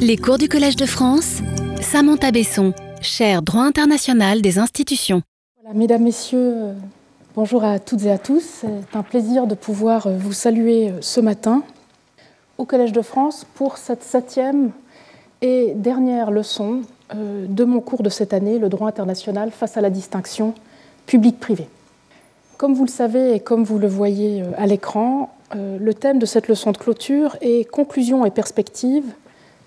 Les cours du Collège de France, Samantha Besson, chaire droit international des institutions. mesdames, Messieurs, euh, bonjour à toutes et à tous. C'est un plaisir de pouvoir euh, vous saluer euh, ce matin au Collège de France pour cette septième et dernière leçon de mon cours de cette année, le droit international face à la distinction public-privé. Comme vous le savez et comme vous le voyez à l'écran, le thème de cette leçon de clôture est conclusion et perspective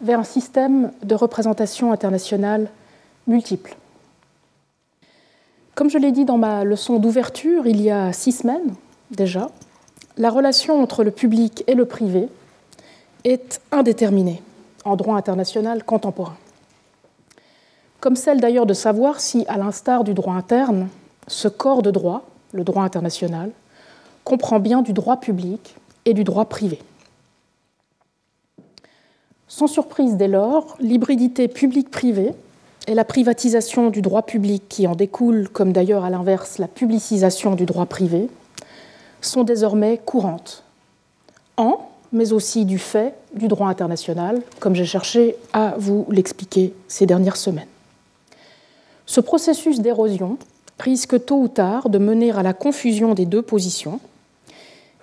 vers un système de représentation internationale multiple. Comme je l'ai dit dans ma leçon d'ouverture il y a six semaines déjà, la relation entre le public et le privé est indéterminée en droit international contemporain. Comme celle d'ailleurs de savoir si, à l'instar du droit interne, ce corps de droit, le droit international, comprend bien du droit public et du droit privé. Sans surprise dès lors, l'hybridité publique-privée et la privatisation du droit public qui en découle, comme d'ailleurs à l'inverse la publicisation du droit privé, sont désormais courantes, en, mais aussi du fait du droit international, comme j'ai cherché à vous l'expliquer ces dernières semaines. Ce processus d'érosion risque tôt ou tard de mener à la confusion des deux positions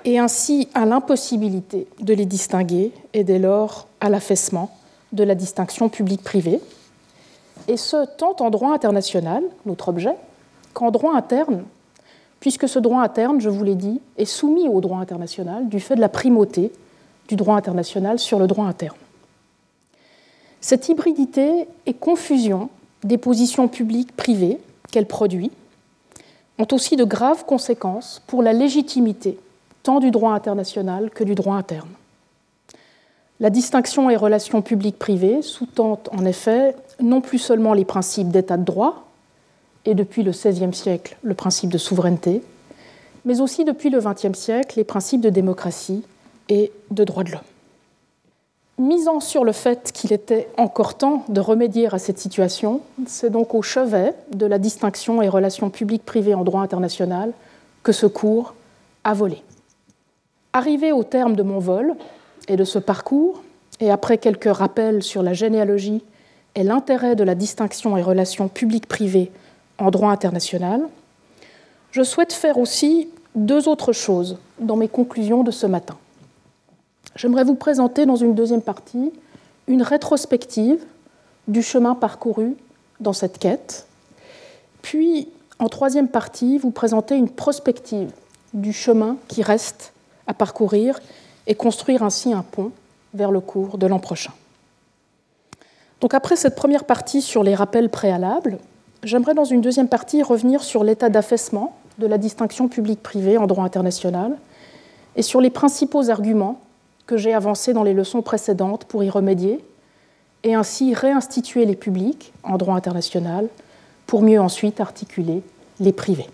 et ainsi à l'impossibilité de les distinguer et dès lors à l'affaissement de la distinction publique-privée, et ce tant en droit international, notre objet, qu'en droit interne, puisque ce droit interne, je vous l'ai dit, est soumis au droit international du fait de la primauté du droit international sur le droit interne. Cette hybridité et confusion des positions publiques-privées qu'elle produit ont aussi de graves conséquences pour la légitimité tant du droit international que du droit interne. La distinction et relations publiques-privées sous-tend en effet non plus seulement les principes d'état de droit, et depuis le XVIe siècle le principe de souveraineté, mais aussi depuis le XXe siècle les principes de démocratie et de droits de l'homme. Misant sur le fait qu'il était encore temps de remédier à cette situation, c'est donc au chevet de la distinction et relations publiques-privées en droit international que ce cours a volé. Arrivé au terme de mon vol et de ce parcours, et après quelques rappels sur la généalogie et l'intérêt de la distinction et relations publiques-privées en droit international, je souhaite faire aussi deux autres choses dans mes conclusions de ce matin. J'aimerais vous présenter dans une deuxième partie une rétrospective du chemin parcouru dans cette quête, puis en troisième partie vous présenter une prospective du chemin qui reste à parcourir et construire ainsi un pont vers le cours de l'an prochain. Donc après cette première partie sur les rappels préalables, j'aimerais dans une deuxième partie revenir sur l'état d'affaissement de la distinction publique-privée en droit international et sur les principaux arguments que j'ai avancés dans les leçons précédentes pour y remédier et ainsi réinstituer les publics en droit international pour mieux ensuite articuler les privés.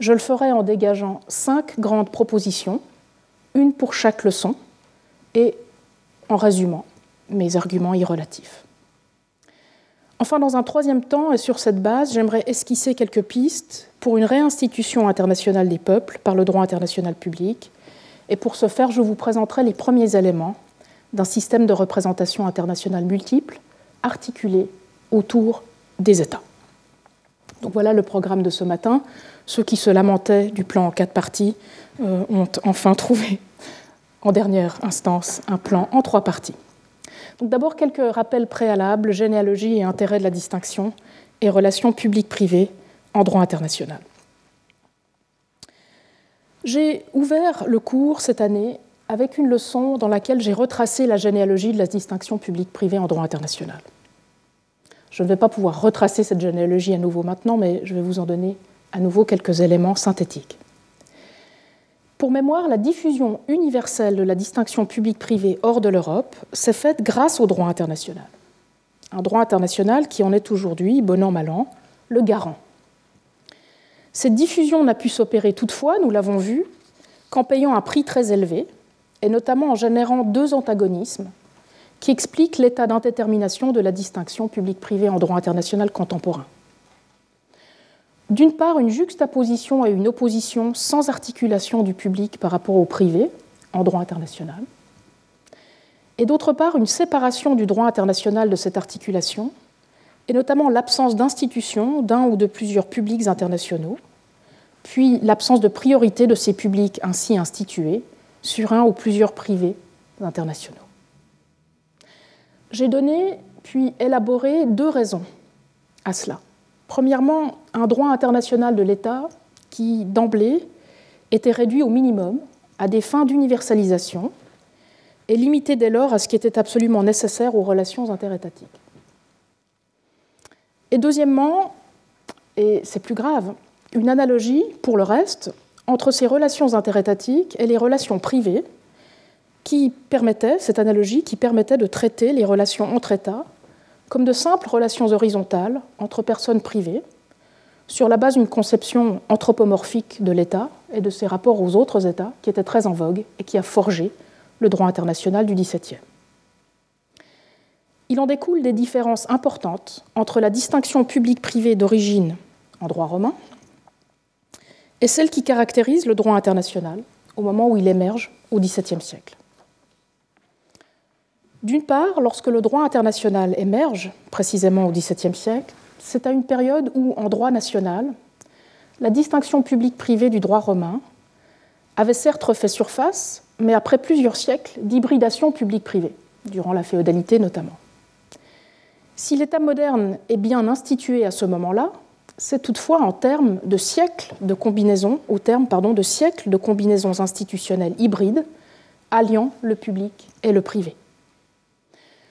Je le ferai en dégageant cinq grandes propositions, une pour chaque leçon, et en résumant mes arguments irrelatifs. Enfin, dans un troisième temps, et sur cette base, j'aimerais esquisser quelques pistes pour une réinstitution internationale des peuples par le droit international public. Et pour ce faire, je vous présenterai les premiers éléments d'un système de représentation internationale multiple articulé autour des États. Donc voilà le programme de ce matin. Ceux qui se lamentaient du plan en quatre parties euh, ont enfin trouvé en dernière instance un plan en trois parties. D'abord quelques rappels préalables, généalogie et intérêt de la distinction et relations publiques-privées en droit international. J'ai ouvert le cours cette année avec une leçon dans laquelle j'ai retracé la généalogie de la distinction publique-privée en droit international. Je ne vais pas pouvoir retracer cette généalogie à nouveau maintenant, mais je vais vous en donner à nouveau quelques éléments synthétiques. Pour mémoire, la diffusion universelle de la distinction publique-privée hors de l'Europe s'est faite grâce au droit international. Un droit international qui en est aujourd'hui, bon an, mal an, le garant. Cette diffusion n'a pu s'opérer toutefois, nous l'avons vu, qu'en payant un prix très élevé, et notamment en générant deux antagonismes qui expliquent l'état d'indétermination de la distinction publique-privée en droit international contemporain. D'une part, une juxtaposition et une opposition sans articulation du public par rapport au privé en droit international. et d'autre part une séparation du droit international de cette articulation, et notamment l'absence d'institutions d'un ou de plusieurs publics internationaux, puis l'absence de priorité de ces publics ainsi institués sur un ou plusieurs privés internationaux. J'ai donné puis élaboré deux raisons à cela. Premièrement, un droit international de l'État qui, d'emblée, était réduit au minimum à des fins d'universalisation et limité dès lors à ce qui était absolument nécessaire aux relations interétatiques. Et deuxièmement, et c'est plus grave, une analogie, pour le reste, entre ces relations interétatiques et les relations privées, qui permettait, cette analogie qui permettait de traiter les relations entre États comme de simples relations horizontales entre personnes privées, sur la base d'une conception anthropomorphique de l'État et de ses rapports aux autres États qui était très en vogue et qui a forgé le droit international du XVIIe. Il en découle des différences importantes entre la distinction publique-privée d'origine en droit romain et celle qui caractérise le droit international au moment où il émerge au XVIIe siècle. D'une part, lorsque le droit international émerge, précisément au XVIIe siècle, c'est à une période où, en droit national, la distinction publique-privée du droit romain avait certes refait surface, mais après plusieurs siècles d'hybridation publique-privée, durant la féodalité notamment. Si l'État moderne est bien institué à ce moment-là, c'est toutefois en termes de siècles de combinaisons, de siècles de combinaisons institutionnelles hybrides, alliant le public et le privé.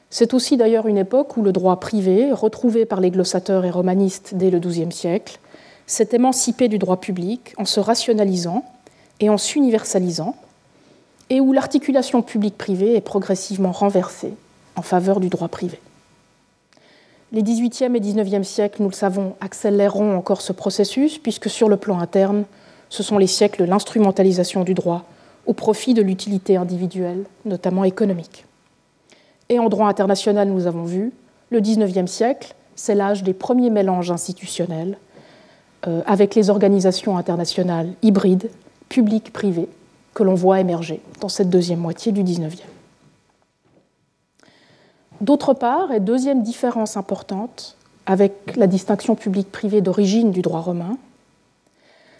C'est aussi d'ailleurs une époque où le droit privé, retrouvé par les glossateurs et romanistes dès le XIIe siècle, s'est émancipé du droit public en se rationalisant et en s'universalisant, et où l'articulation publique-privée est progressivement renversée en faveur du droit privé. Les XVIIIe et XIXe siècles, nous le savons, accéléreront encore ce processus, puisque sur le plan interne, ce sont les siècles de l'instrumentalisation du droit au profit de l'utilité individuelle, notamment économique. Et en droit international, nous avons vu, le XIXe siècle, c'est l'âge des premiers mélanges institutionnels euh, avec les organisations internationales hybrides, publiques-privées, que l'on voit émerger dans cette deuxième moitié du XIXe. D'autre part, et deuxième différence importante avec la distinction publique-privée d'origine du droit romain,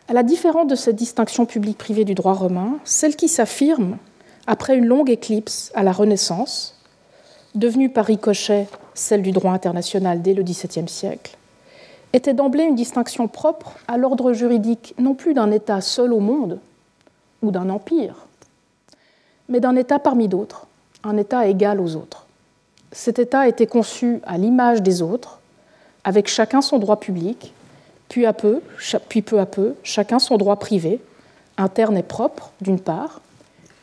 à la différence de cette distinction publique-privée du droit romain, celle qui s'affirme après une longue éclipse à la Renaissance, devenue par ricochet celle du droit international dès le XVIIe siècle, était d'emblée une distinction propre à l'ordre juridique non plus d'un État seul au monde ou d'un empire, mais d'un État parmi d'autres, un État égal aux autres. Cet État été conçu à l'image des autres, avec chacun son droit public, puis, puis peu à peu, chacun son droit privé, interne et propre, d'une part,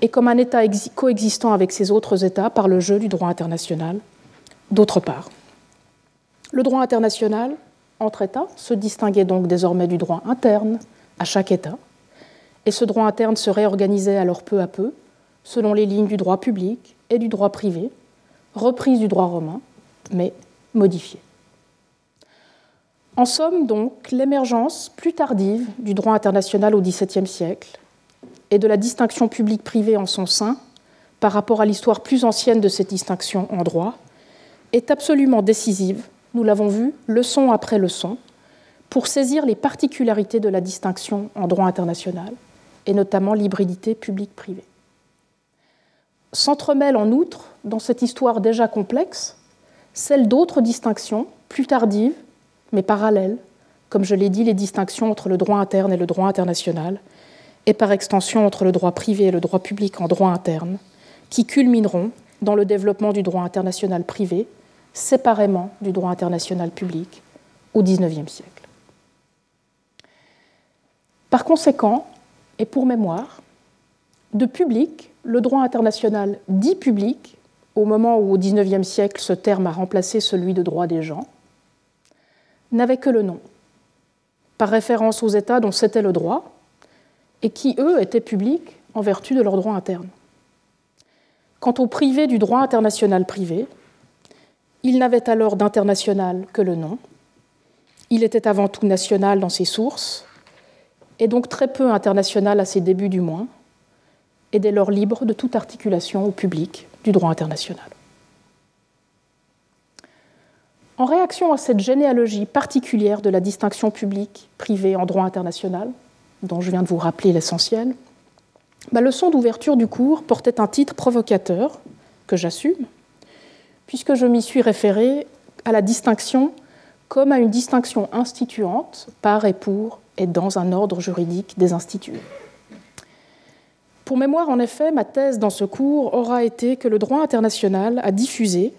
et comme un État coexistant avec ses autres États par le jeu du droit international, d'autre part. Le droit international entre États se distinguait donc désormais du droit interne à chaque État, et ce droit interne se réorganisait alors peu à peu selon les lignes du droit public et du droit privé, reprise du droit romain, mais modifiée. En somme, donc, l'émergence plus tardive du droit international au XVIIe siècle et de la distinction publique-privée en son sein par rapport à l'histoire plus ancienne de cette distinction en droit est absolument décisive, nous l'avons vu, leçon après leçon, pour saisir les particularités de la distinction en droit international, et notamment l'hybridité publique-privée. S'entremêle en outre, dans cette histoire déjà complexe, celle d'autres distinctions, plus tardives, mais parallèles, comme je l'ai dit, les distinctions entre le droit interne et le droit international, et par extension entre le droit privé et le droit public en droit interne, qui culmineront dans le développement du droit international privé, séparément du droit international public, au XIXe siècle. Par conséquent, et pour mémoire, de public, le droit international dit public, au moment où au XIXe siècle ce terme a remplacé celui de droit des gens, n'avait que le nom, par référence aux États dont c'était le droit, et qui, eux, étaient publics en vertu de leur droit interne. Quant au privé du droit international privé, il n'avait alors d'international que le nom, il était avant tout national dans ses sources, et donc très peu international à ses débuts du moins, et dès lors libre de toute articulation au public du droit international. En réaction à cette généalogie particulière de la distinction publique-privée en droit international, dont je viens de vous rappeler l'essentiel, ma leçon d'ouverture du cours portait un titre provocateur, que j'assume, puisque je m'y suis référé à la distinction comme à une distinction instituante par et pour et dans un ordre juridique des institués. Pour mémoire, en effet, ma thèse dans ce cours aura été que le droit international a diffusé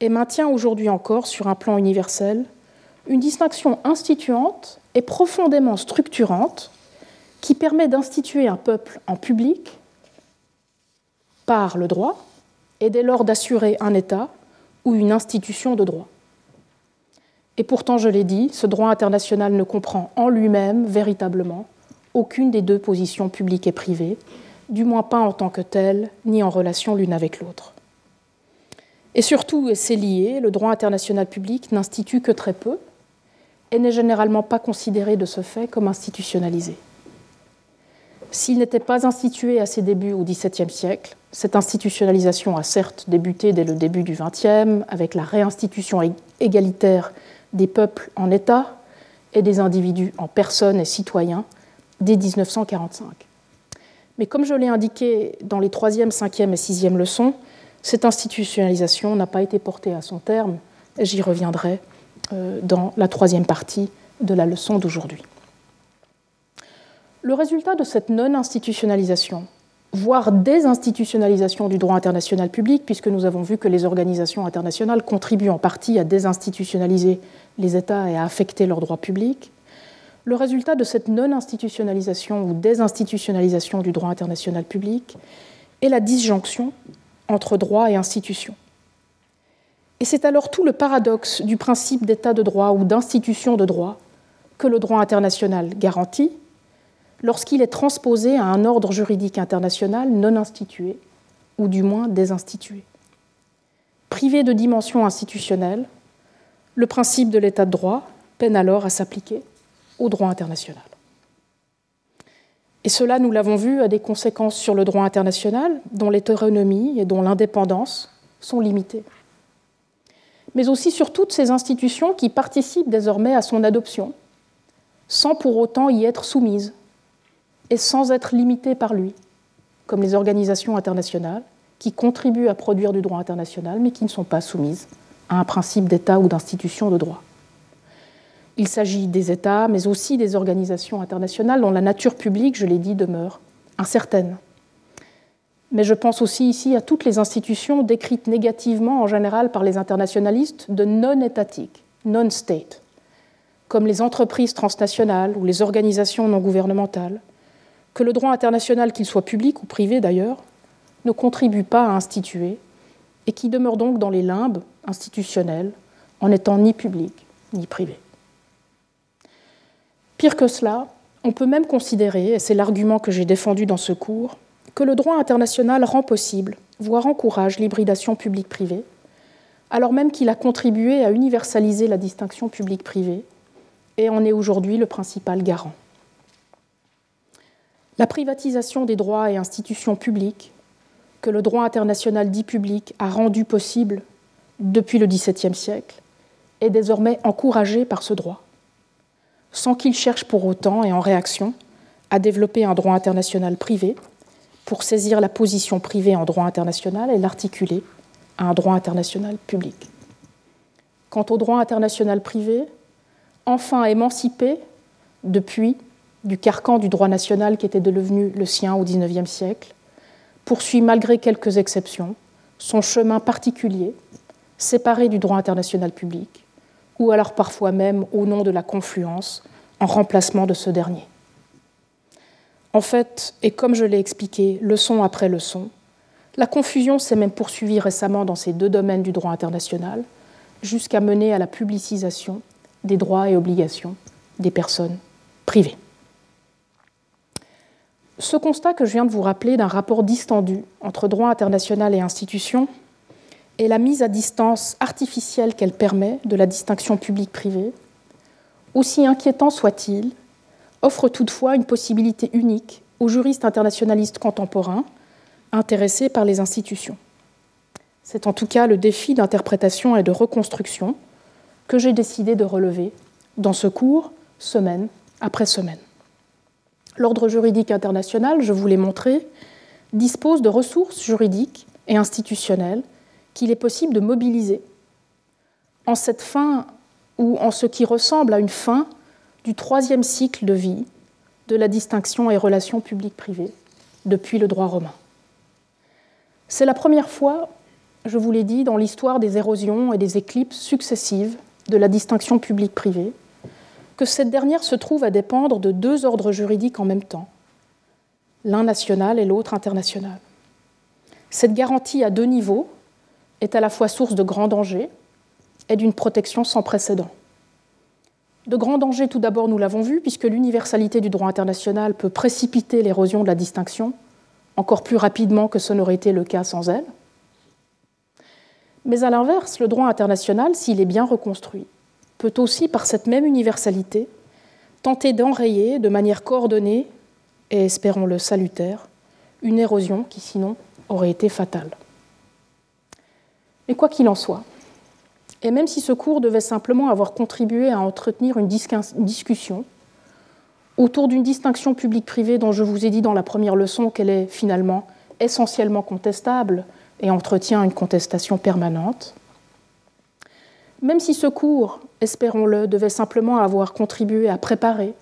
et maintient aujourd'hui encore sur un plan universel une distinction instituante et profondément structurante qui permet d'instituer un peuple en public par le droit et dès lors d'assurer un État ou une institution de droit. Et pourtant, je l'ai dit, ce droit international ne comprend en lui-même véritablement aucune des deux positions publiques et privées, du moins pas en tant que telle, ni en relation l'une avec l'autre. Et surtout, et c'est lié, le droit international public n'institue que très peu et n'est généralement pas considéré de ce fait comme institutionnalisé. S'il n'était pas institué à ses débuts au XVIIe siècle, cette institutionnalisation a certes débuté dès le début du XXe avec la réinstitution égalitaire des peuples en État et des individus en personnes et citoyens dès 1945. Mais comme je l'ai indiqué dans les troisième, cinquième et sixième leçons, cette institutionnalisation n'a pas été portée à son terme, et j'y reviendrai dans la troisième partie de la leçon d'aujourd'hui. Le résultat de cette non-institutionnalisation, voire désinstitutionnalisation du droit international public, puisque nous avons vu que les organisations internationales contribuent en partie à désinstitutionnaliser les États et à affecter leur droit public, le résultat de cette non-institutionnalisation ou désinstitutionnalisation du droit international public est la disjonction entre droit et institution. Et c'est alors tout le paradoxe du principe d'état de droit ou d'institution de droit que le droit international garantit lorsqu'il est transposé à un ordre juridique international non institué, ou du moins désinstitué. Privé de dimension institutionnelle, le principe de l'état de droit peine alors à s'appliquer au droit international. Et cela, nous l'avons vu, a des conséquences sur le droit international, dont l'hétéronomie et dont l'indépendance sont limitées. Mais aussi sur toutes ces institutions qui participent désormais à son adoption, sans pour autant y être soumises et sans être limitées par lui, comme les organisations internationales, qui contribuent à produire du droit international, mais qui ne sont pas soumises à un principe d'État ou d'institution de droit. Il s'agit des États, mais aussi des organisations internationales dont la nature publique, je l'ai dit, demeure incertaine. Mais je pense aussi ici à toutes les institutions décrites négativement en général par les internationalistes de non-étatiques, non-state, comme les entreprises transnationales ou les organisations non gouvernementales, que le droit international, qu'il soit public ou privé d'ailleurs, ne contribue pas à instituer et qui demeure donc dans les limbes institutionnelles en n'étant ni public ni privé. Pire que cela, on peut même considérer, et c'est l'argument que j'ai défendu dans ce cours, que le droit international rend possible, voire encourage l'hybridation publique-privée, alors même qu'il a contribué à universaliser la distinction publique-privée et en est aujourd'hui le principal garant. La privatisation des droits et institutions publiques, que le droit international dit public a rendu possible depuis le XVIIe siècle, est désormais encouragée par ce droit sans qu'il cherche pour autant et en réaction à développer un droit international privé pour saisir la position privée en droit international et l'articuler à un droit international public. Quant au droit international privé, enfin émancipé depuis du carcan du droit national qui était devenu le sien au XIXe siècle, poursuit malgré quelques exceptions son chemin particulier, séparé du droit international public, ou alors parfois même au nom de la confluence, en remplacement de ce dernier. En fait, et comme je l'ai expliqué leçon après leçon, la confusion s'est même poursuivie récemment dans ces deux domaines du droit international, jusqu'à mener à la publicisation des droits et obligations des personnes privées. Ce constat que je viens de vous rappeler d'un rapport distendu entre droit international et institutions et la mise à distance artificielle qu'elle permet de la distinction publique-privée, aussi inquiétant soit-il, offre toutefois une possibilité unique aux juristes internationalistes contemporains intéressés par les institutions. C'est en tout cas le défi d'interprétation et de reconstruction que j'ai décidé de relever dans ce cours, semaine après semaine. L'ordre juridique international, je vous l'ai montré, dispose de ressources juridiques et institutionnelles qu'il est possible de mobiliser en cette fin ou en ce qui ressemble à une fin du troisième cycle de vie de la distinction et relations publiques-privées depuis le droit romain. C'est la première fois, je vous l'ai dit, dans l'histoire des érosions et des éclipses successives de la distinction publique-privée, que cette dernière se trouve à dépendre de deux ordres juridiques en même temps, l'un national et l'autre international. Cette garantie à deux niveaux est à la fois source de grands dangers et d'une protection sans précédent. De grands dangers, tout d'abord, nous l'avons vu, puisque l'universalité du droit international peut précipiter l'érosion de la distinction encore plus rapidement que ce n'aurait été le cas sans elle. Mais à l'inverse, le droit international, s'il est bien reconstruit, peut aussi, par cette même universalité, tenter d'enrayer de manière coordonnée et, espérons-le, salutaire, une érosion qui sinon aurait été fatale. Mais quoi qu'il en soit, et même si ce cours devait simplement avoir contribué à entretenir une discussion autour d'une distinction publique-privée dont je vous ai dit dans la première leçon qu'elle est finalement essentiellement contestable et entretient une contestation permanente, même si ce cours, espérons-le, devait simplement avoir contribué à préparer,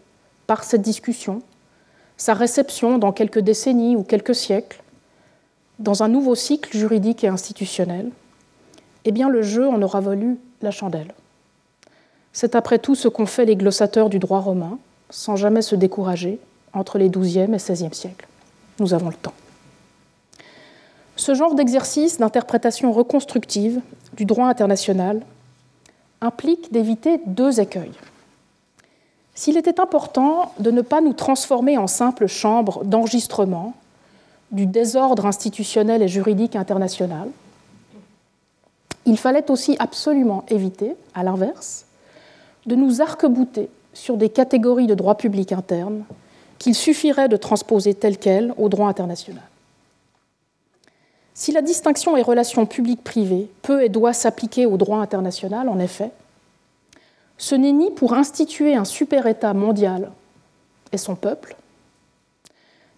par cette discussion, sa réception dans quelques décennies ou quelques siècles, dans un nouveau cycle juridique et institutionnel, eh bien le jeu en aura valu la chandelle. C'est après tout ce qu'ont fait les glossateurs du droit romain, sans jamais se décourager, entre les XIIe et XVIe siècles. Nous avons le temps. Ce genre d'exercice d'interprétation reconstructive du droit international implique d'éviter deux écueils. S'il était important de ne pas nous transformer en simple chambre d'enregistrement du désordre institutionnel et juridique international, il fallait aussi absolument éviter, à l'inverse, de nous arc-bouter sur des catégories de droit public interne qu'il suffirait de transposer telles quelles au droit international. Si la distinction et relations publiques-privées peut et doit s'appliquer au droit international, en effet, ce n'est ni pour instituer un super-État mondial et son peuple,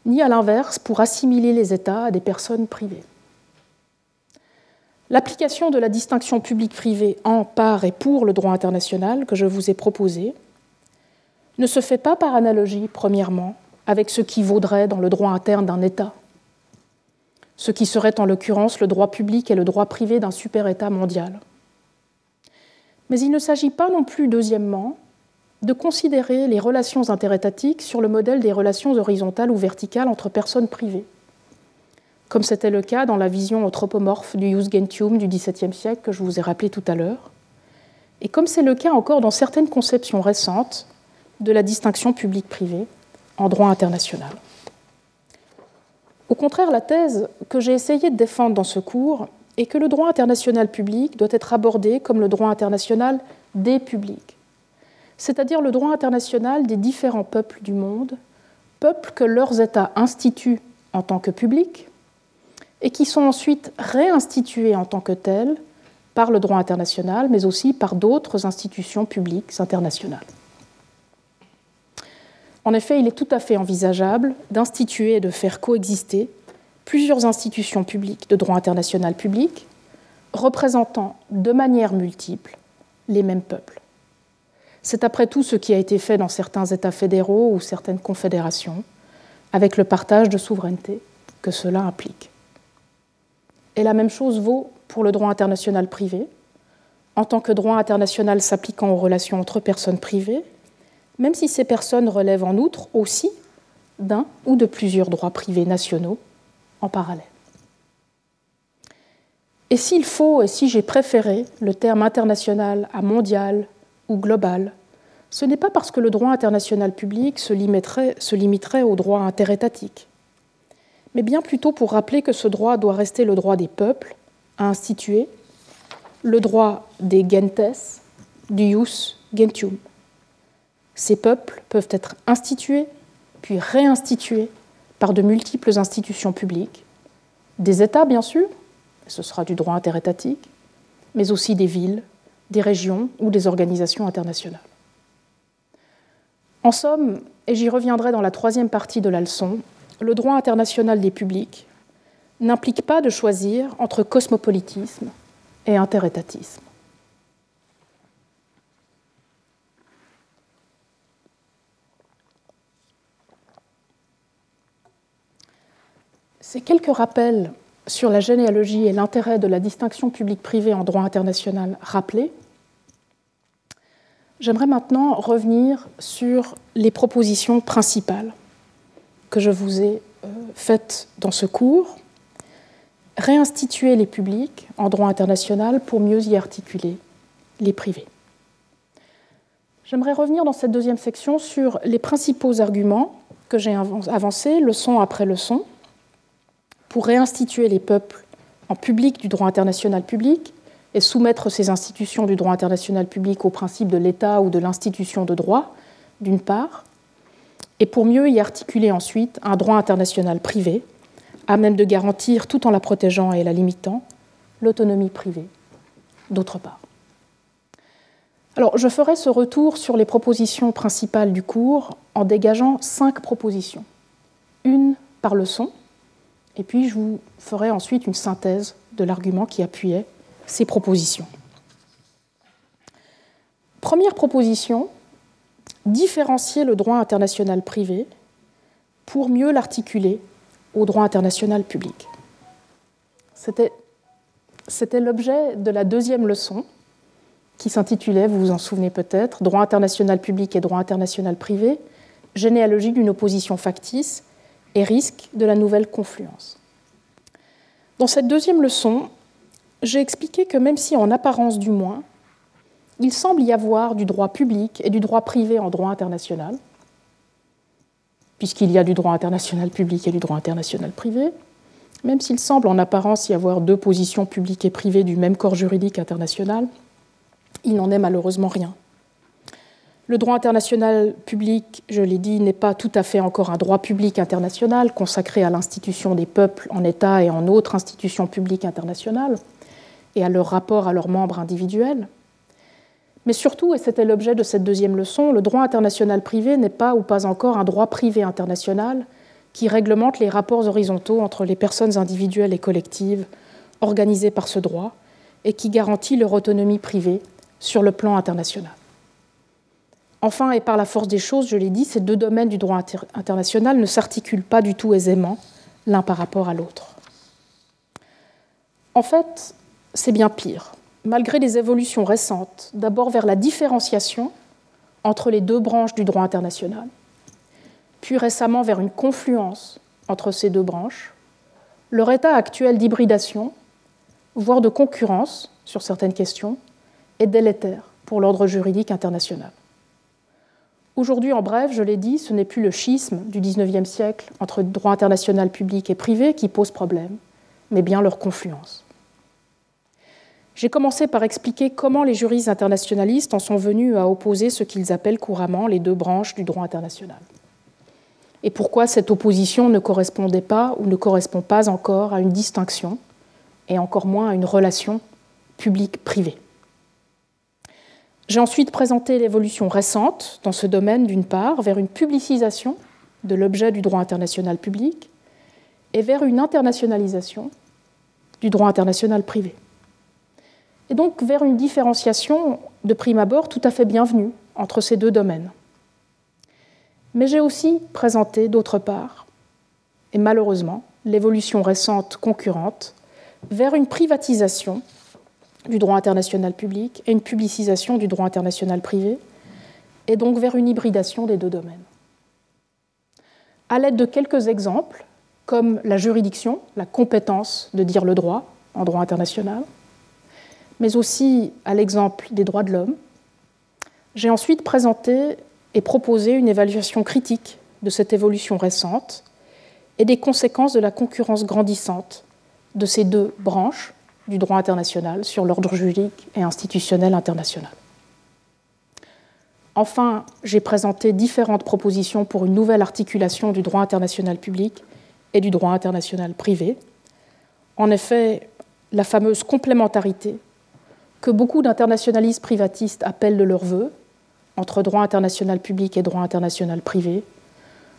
ni à l'inverse pour assimiler les États à des personnes privées. L'application de la distinction publique-privée en, par et pour le droit international que je vous ai proposé ne se fait pas par analogie, premièrement, avec ce qui vaudrait dans le droit interne d'un État, ce qui serait en l'occurrence le droit public et le droit privé d'un super-État mondial. Mais il ne s'agit pas non plus, deuxièmement, de considérer les relations interétatiques sur le modèle des relations horizontales ou verticales entre personnes privées, comme c'était le cas dans la vision anthropomorphe du Jus Gentium du XVIIe siècle que je vous ai rappelé tout à l'heure, et comme c'est le cas encore dans certaines conceptions récentes de la distinction publique-privée en droit international. Au contraire, la thèse que j'ai essayé de défendre dans ce cours est que le droit international public doit être abordé comme le droit international des publics, c'est-à-dire le droit international des différents peuples du monde, peuples que leurs États instituent en tant que publics et qui sont ensuite réinstitués en tant que tels par le droit international, mais aussi par d'autres institutions publiques internationales. En effet, il est tout à fait envisageable d'instituer et de faire coexister plusieurs institutions publiques de droit international public représentant de manière multiple les mêmes peuples. C'est après tout ce qui a été fait dans certains États fédéraux ou certaines confédérations, avec le partage de souveraineté que cela implique. Et la même chose vaut pour le droit international privé, en tant que droit international s'appliquant aux relations entre personnes privées même si ces personnes relèvent en outre aussi d'un ou de plusieurs droits privés nationaux en parallèle. Et s'il faut, et si j'ai préféré le terme international à mondial ou global, ce n'est pas parce que le droit international public se limiterait, se limiterait au droit interétatique, mais bien plutôt pour rappeler que ce droit doit rester le droit des peuples à instituer, le droit des gentes, du jus gentium. Ces peuples peuvent être institués, puis réinstitués par de multiples institutions publiques, des États bien sûr, ce sera du droit interétatique, mais aussi des villes, des régions ou des organisations internationales. En somme, et j'y reviendrai dans la troisième partie de la leçon, le droit international des publics n'implique pas de choisir entre cosmopolitisme et interétatisme. Ces quelques rappels sur la généalogie et l'intérêt de la distinction publique-privée en droit international rappelés, j'aimerais maintenant revenir sur les propositions principales que je vous ai euh, faites dans ce cours. Réinstituer les publics en droit international pour mieux y articuler les privés. J'aimerais revenir dans cette deuxième section sur les principaux arguments que j'ai avancés, leçon après leçon, pour réinstituer les peuples en public du droit international public et soumettre ces institutions du droit international public au principe de l'État ou de l'institution de droit, d'une part, et pour mieux y articuler ensuite un droit international privé, à même de garantir, tout en la protégeant et la limitant, l'autonomie privée, d'autre part. Alors, je ferai ce retour sur les propositions principales du cours en dégageant cinq propositions, une par leçon, et puis je vous ferai ensuite une synthèse de l'argument qui appuyait ces propositions. Première proposition, différencier le droit international privé pour mieux l'articuler au droit international public. C'était, l'objet de la deuxième leçon qui s'intitulait, vous vous en souvenez peut-être, Droit international public et droit international privé, généalogie d'une opposition factice et risque de la nouvelle confluence. Dans cette deuxième leçon, j'ai expliqué que même si en apparence du moins, il semble y avoir du droit public et du droit privé en droit international, puisqu'il y a du droit international public et du droit international privé, même s'il semble en apparence y avoir deux positions publiques et privées du même corps juridique international, il n'en est malheureusement rien. Le droit international public, je l'ai dit, n'est pas tout à fait encore un droit public international consacré à l'institution des peuples en État et en autres institutions publiques internationales et à leur rapport à leurs membres individuels. Mais surtout, et c'était l'objet de cette deuxième leçon, le droit international privé n'est pas ou pas encore un droit privé international qui réglemente les rapports horizontaux entre les personnes individuelles et collectives organisées par ce droit et qui garantit leur autonomie privée sur le plan international. Enfin, et par la force des choses, je l'ai dit, ces deux domaines du droit international ne s'articulent pas du tout aisément l'un par rapport à l'autre. En fait, c'est bien pire. Malgré les évolutions récentes, d'abord vers la différenciation entre les deux branches du droit international, puis récemment vers une confluence entre ces deux branches, leur état actuel d'hybridation, voire de concurrence sur certaines questions, est délétère pour l'ordre juridique international. Aujourd'hui, en bref, je l'ai dit, ce n'est plus le schisme du XIXe siècle entre droit international public et privé qui pose problème, mais bien leur confluence. J'ai commencé par expliquer comment les juristes internationalistes en sont venus à opposer ce qu'ils appellent couramment les deux branches du droit international. Et pourquoi cette opposition ne correspondait pas ou ne correspond pas encore à une distinction, et encore moins à une relation publique-privée. J'ai ensuite présenté l'évolution récente dans ce domaine, d'une part, vers une publicisation de l'objet du droit international public et vers une internationalisation du droit international privé. Et donc vers une différenciation de prime abord tout à fait bienvenue entre ces deux domaines. Mais j'ai aussi présenté, d'autre part, et malheureusement, l'évolution récente concurrente vers une privatisation du droit international public et une publicisation du droit international privé, et donc vers une hybridation des deux domaines. À l'aide de quelques exemples, comme la juridiction, la compétence de dire le droit en droit international, mais aussi à l'exemple des droits de l'homme, j'ai ensuite présenté et proposé une évaluation critique de cette évolution récente et des conséquences de la concurrence grandissante de ces deux branches du droit international sur l'ordre juridique et institutionnel international. Enfin, j'ai présenté différentes propositions pour une nouvelle articulation du droit international public et du droit international privé. En effet, la fameuse complémentarité que beaucoup d'internationalistes privatistes appellent de leur vœu, entre droit international public et droit international privé,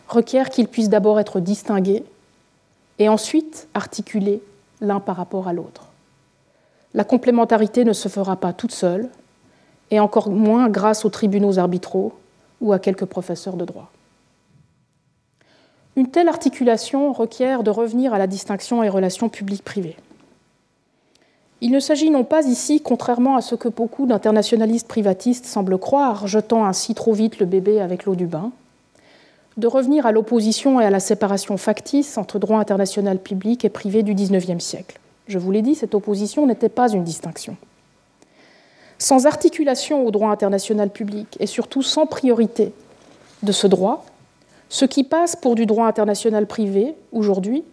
requiert qu'ils puissent d'abord être distingués et ensuite articulés l'un par rapport à l'autre. La complémentarité ne se fera pas toute seule, et encore moins grâce aux tribunaux arbitraux ou à quelques professeurs de droit. Une telle articulation requiert de revenir à la distinction et relations publiques-privées. Il ne s'agit non pas ici, contrairement à ce que beaucoup d'internationalistes privatistes semblent croire, jetant ainsi trop vite le bébé avec l'eau du bain, de revenir à l'opposition et à la séparation factice entre droit international public et privé du XIXe siècle. Je vous l'ai dit, cette opposition n'était pas une distinction. Sans articulation au droit international public et surtout sans priorité de ce droit, ce qui passe pour du droit international privé aujourd'hui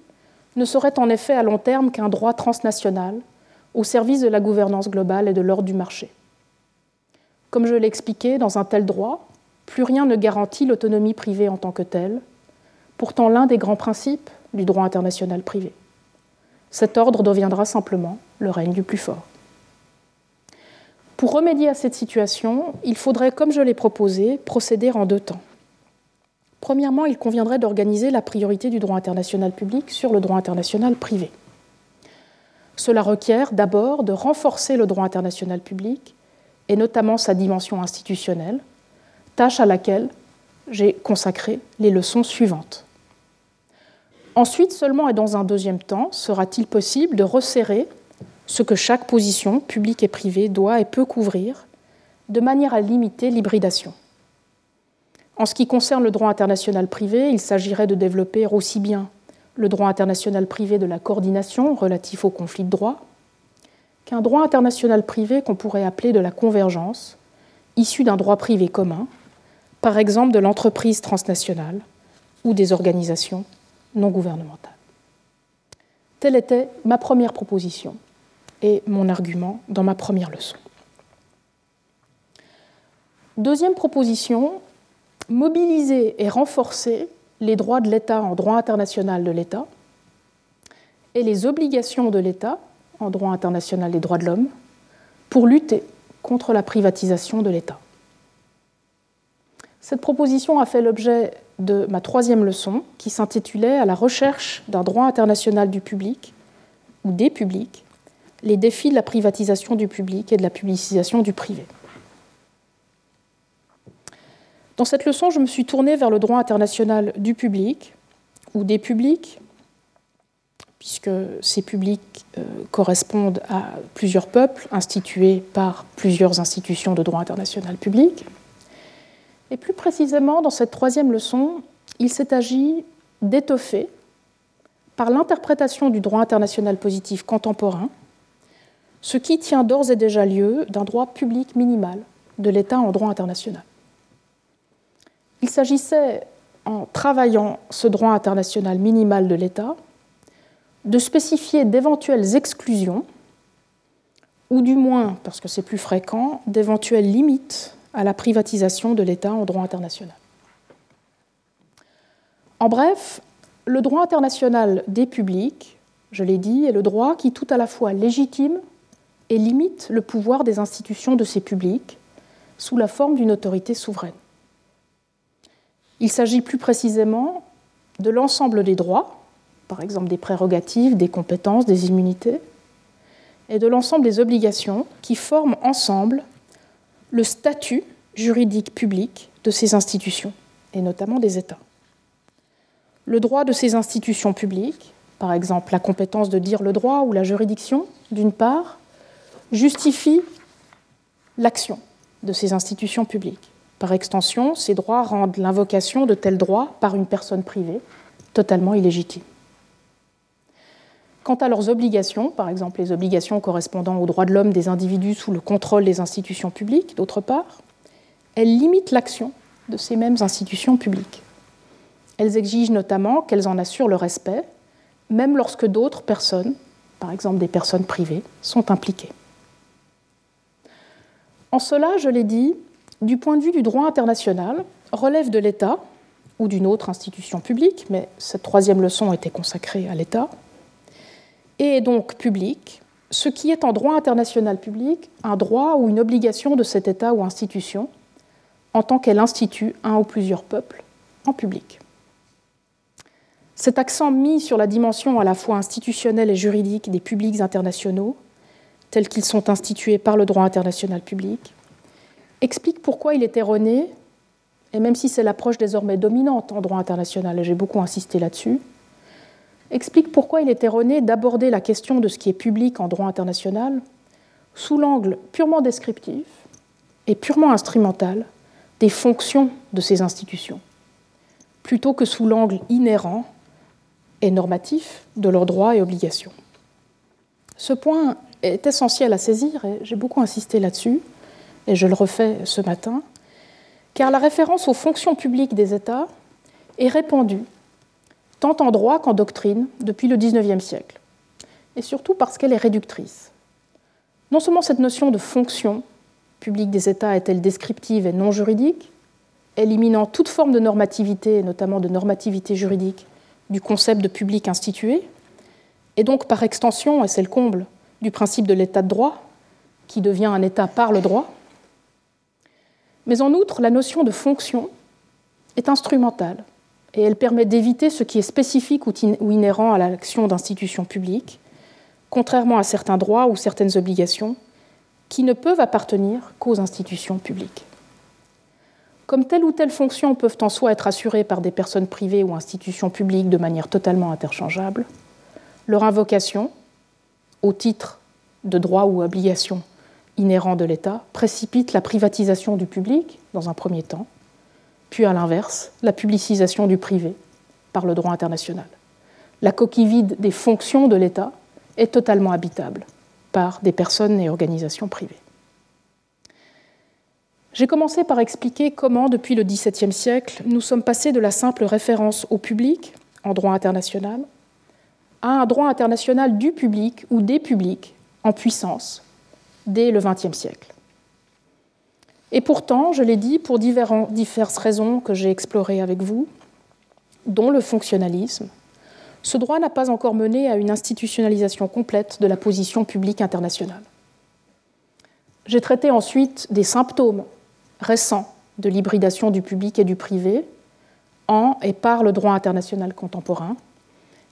ne serait en effet à long terme qu'un droit transnational au service de la gouvernance globale et de l'ordre du marché. Comme je l'ai expliqué, dans un tel droit, plus rien ne garantit l'autonomie privée en tant que telle, pourtant l'un des grands principes du droit international privé. Cet ordre deviendra simplement le règne du plus fort. Pour remédier à cette situation, il faudrait, comme je l'ai proposé, procéder en deux temps. Premièrement, il conviendrait d'organiser la priorité du droit international public sur le droit international privé. Cela requiert d'abord de renforcer le droit international public, et notamment sa dimension institutionnelle, tâche à laquelle j'ai consacré les leçons suivantes. Ensuite, seulement et dans un deuxième temps, sera-t-il possible de resserrer ce que chaque position, publique et privée, doit et peut couvrir, de manière à limiter l'hybridation. En ce qui concerne le droit international privé, il s'agirait de développer aussi bien le droit international privé de la coordination relatif aux conflits de droit, qu'un droit international privé qu'on pourrait appeler de la convergence, issu d'un droit privé commun, par exemple de l'entreprise transnationale ou des organisations non gouvernementales. Telle était ma première proposition et mon argument dans ma première leçon. Deuxième proposition, mobiliser et renforcer les droits de l'État en droit international de l'État et les obligations de l'État en droit international des droits de l'homme pour lutter contre la privatisation de l'État. Cette proposition a fait l'objet de ma troisième leçon qui s'intitulait À la recherche d'un droit international du public ou des publics, les défis de la privatisation du public et de la publicisation du privé. Dans cette leçon, je me suis tournée vers le droit international du public ou des publics, puisque ces publics euh, correspondent à plusieurs peuples institués par plusieurs institutions de droit international public. Et plus précisément, dans cette troisième leçon, il s'est agi d'étoffer, par l'interprétation du droit international positif contemporain, ce qui tient d'ores et déjà lieu d'un droit public minimal de l'État en droit international. Il s'agissait, en travaillant ce droit international minimal de l'État, de spécifier d'éventuelles exclusions, ou du moins, parce que c'est plus fréquent, d'éventuelles limites à la privatisation de l'État en droit international. En bref, le droit international des publics, je l'ai dit, est le droit qui tout à la fois légitime et limite le pouvoir des institutions de ces publics sous la forme d'une autorité souveraine. Il s'agit plus précisément de l'ensemble des droits, par exemple des prérogatives, des compétences, des immunités, et de l'ensemble des obligations qui forment ensemble le statut juridique public de ces institutions, et notamment des États. Le droit de ces institutions publiques, par exemple la compétence de dire le droit ou la juridiction, d'une part, justifie l'action de ces institutions publiques. Par extension, ces droits rendent l'invocation de tels droits par une personne privée totalement illégitime. Quant à leurs obligations, par exemple les obligations correspondant aux droits de l'homme des individus sous le contrôle des institutions publiques, d'autre part, elles limitent l'action de ces mêmes institutions publiques. Elles exigent notamment qu'elles en assurent le respect, même lorsque d'autres personnes, par exemple des personnes privées, sont impliquées. En cela, je l'ai dit, du point de vue du droit international, relève de l'État ou d'une autre institution publique, mais cette troisième leçon était consacrée à l'État, et est donc publique ce qui est en droit international public un droit ou une obligation de cet État ou institution en tant qu'elle institue un ou plusieurs peuples en public. Cet accent mis sur la dimension à la fois institutionnelle et juridique des publics internationaux, tels qu'ils sont institués par le droit international public, explique pourquoi il est erroné, et même si c'est l'approche désormais dominante en droit international, et j'ai beaucoup insisté là-dessus, explique pourquoi il est erroné d'aborder la question de ce qui est public en droit international sous l'angle purement descriptif et purement instrumental des fonctions de ces institutions, plutôt que sous l'angle inhérent et normatif de leurs droits et obligations. Ce point est essentiel à saisir et j'ai beaucoup insisté là-dessus, et je le refais ce matin, car la référence aux fonctions publiques des États est répandue tant en droit qu'en doctrine, depuis le XIXe siècle, et surtout parce qu'elle est réductrice. Non seulement cette notion de fonction publique des États est-elle descriptive et non juridique, éliminant toute forme de normativité, notamment de normativité juridique, du concept de public institué, et donc par extension, et c'est le comble, du principe de l'état de droit, qui devient un état par le droit. Mais en outre, la notion de fonction est instrumentale et elle permet d'éviter ce qui est spécifique ou inhérent à l'action d'institutions publiques, contrairement à certains droits ou certaines obligations qui ne peuvent appartenir qu'aux institutions publiques. Comme telle ou telle fonction peuvent en soi être assurées par des personnes privées ou institutions publiques de manière totalement interchangeable, leur invocation, au titre de droits ou obligations inhérents de l'État, précipite la privatisation du public, dans un premier temps, puis à l'inverse, la publicisation du privé par le droit international. La coquille vide des fonctions de l'État est totalement habitable par des personnes et organisations privées. J'ai commencé par expliquer comment, depuis le XVIIe siècle, nous sommes passés de la simple référence au public en droit international à un droit international du public ou des publics en puissance dès le XXe siècle. Et pourtant, je l'ai dit, pour diverses raisons que j'ai explorées avec vous, dont le fonctionnalisme, ce droit n'a pas encore mené à une institutionnalisation complète de la position publique internationale. J'ai traité ensuite des symptômes récents de l'hybridation du public et du privé en et par le droit international contemporain,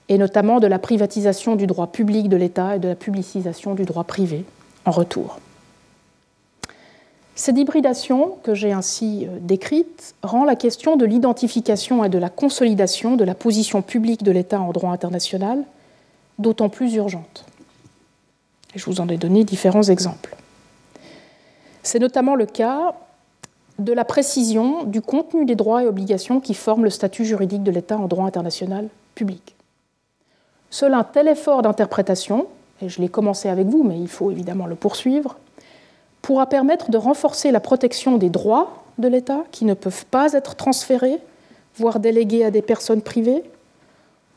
et notamment de la privatisation du droit public de l'État et de la publicisation du droit privé en retour. Cette hybridation, que j'ai ainsi euh, décrite, rend la question de l'identification et de la consolidation de la position publique de l'État en droit international d'autant plus urgente. Je vous en ai donné différents exemples. C'est notamment le cas de la précision du contenu des droits et obligations qui forment le statut juridique de l'État en droit international public. Seul un tel effort d'interprétation, et je l'ai commencé avec vous, mais il faut évidemment le poursuivre, pourra permettre de renforcer la protection des droits de l'État qui ne peuvent pas être transférés, voire délégués à des personnes privées,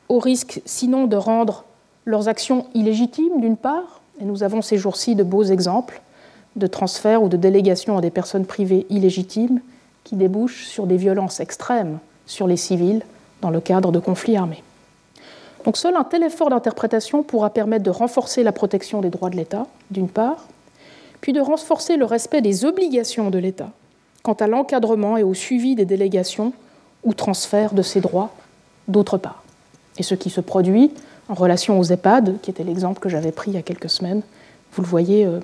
au risque sinon de rendre leurs actions illégitimes d'une part, et nous avons ces jours-ci de beaux exemples de transfert ou de délégation à des personnes privées illégitimes qui débouchent sur des violences extrêmes sur les civils dans le cadre de conflits armés. Donc seul un tel effort d'interprétation pourra permettre de renforcer la protection des droits de l'État, d'une part, puis de renforcer le respect des obligations de l'État quant à l'encadrement et au suivi des délégations ou transferts de ces droits, d'autre part. Et ce qui se produit en relation aux EHPAD, qui était l'exemple que j'avais pris il y a quelques semaines, vous le voyez, euh,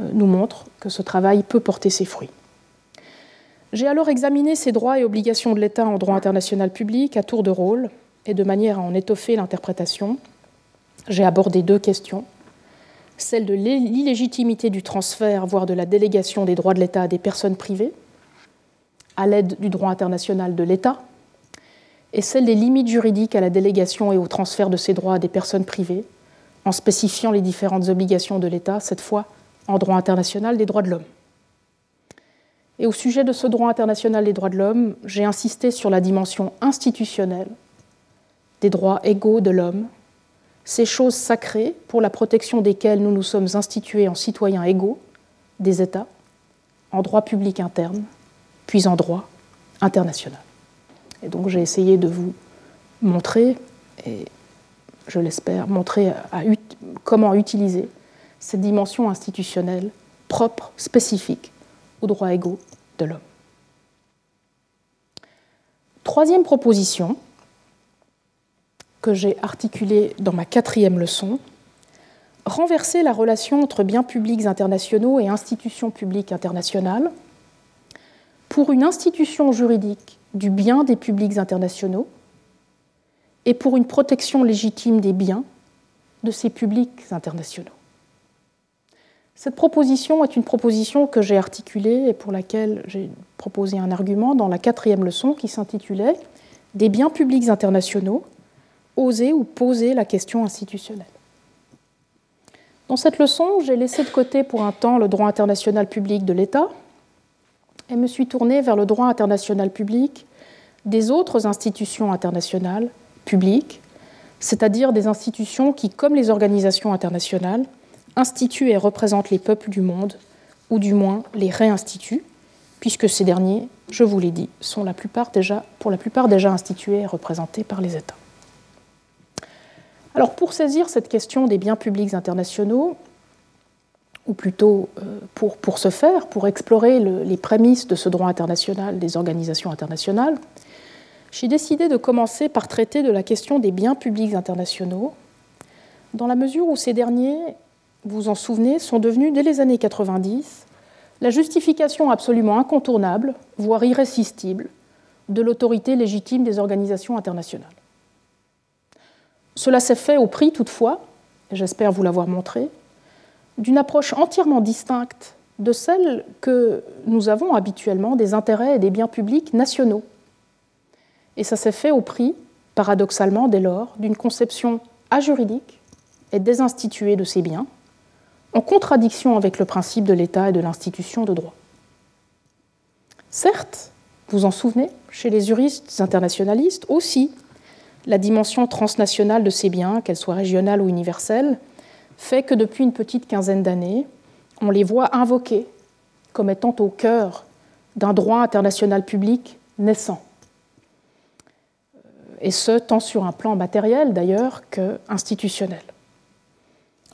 euh, nous montre que ce travail peut porter ses fruits. J'ai alors examiné ces droits et obligations de l'État en droit international public à tour de rôle et de manière à en étoffer l'interprétation. J'ai abordé deux questions celle de l'illégitimité du transfert, voire de la délégation des droits de l'État à des personnes privées, à l'aide du droit international de l'État, et celle des limites juridiques à la délégation et au transfert de ces droits à des personnes privées, en spécifiant les différentes obligations de l'État, cette fois en droit international des droits de l'homme. Et au sujet de ce droit international des droits de l'homme, j'ai insisté sur la dimension institutionnelle des droits égaux de l'homme ces choses sacrées pour la protection desquelles nous nous sommes institués en citoyens égaux des États, en droit public interne, puis en droit international. Et donc j'ai essayé de vous montrer, et je l'espère, montrer comment utiliser cette dimension institutionnelle propre, spécifique aux droits égaux de l'homme. Troisième proposition que j'ai articulée dans ma quatrième leçon, renverser la relation entre biens publics internationaux et institutions publiques internationales pour une institution juridique du bien des publics internationaux et pour une protection légitime des biens de ces publics internationaux. Cette proposition est une proposition que j'ai articulée et pour laquelle j'ai proposé un argument dans la quatrième leçon qui s'intitulait Des biens publics internationaux, oser ou poser la question institutionnelle. Dans cette leçon, j'ai laissé de côté pour un temps le droit international public de l'État et me suis tournée vers le droit international public des autres institutions internationales publiques, c'est-à-dire des institutions qui, comme les organisations internationales, instituent et représentent les peuples du monde, ou du moins les réinstituent, puisque ces derniers, je vous l'ai dit, sont pour la plupart déjà institués et représentés par les États. Alors pour saisir cette question des biens publics internationaux, ou plutôt euh, pour, pour ce faire, pour explorer les prémices de ce droit international des organisations internationales, j'ai décidé de commencer par traiter de la question des biens publics internationaux, dans la mesure où ces derniers, vous vous en souvenez, sont devenus dès les années 90 la justification absolument incontournable, voire irrésistible, de l'autorité légitime des organisations internationales. Cela s'est fait au prix, toutefois, et j'espère vous l'avoir montré, d'une approche entièrement distincte de celle que nous avons habituellement des intérêts et des biens publics nationaux. Et ça s'est fait au prix, paradoxalement dès lors, d'une conception ajuridique et désinstituée de ces biens, en contradiction avec le principe de l'État et de l'institution de droit. Certes, vous en souvenez, chez les juristes internationalistes aussi, la dimension transnationale de ces biens, qu'elle soit régionale ou universelle, fait que depuis une petite quinzaine d'années, on les voit invoqués comme étant au cœur d'un droit international public naissant. Et ce, tant sur un plan matériel d'ailleurs qu'institutionnel.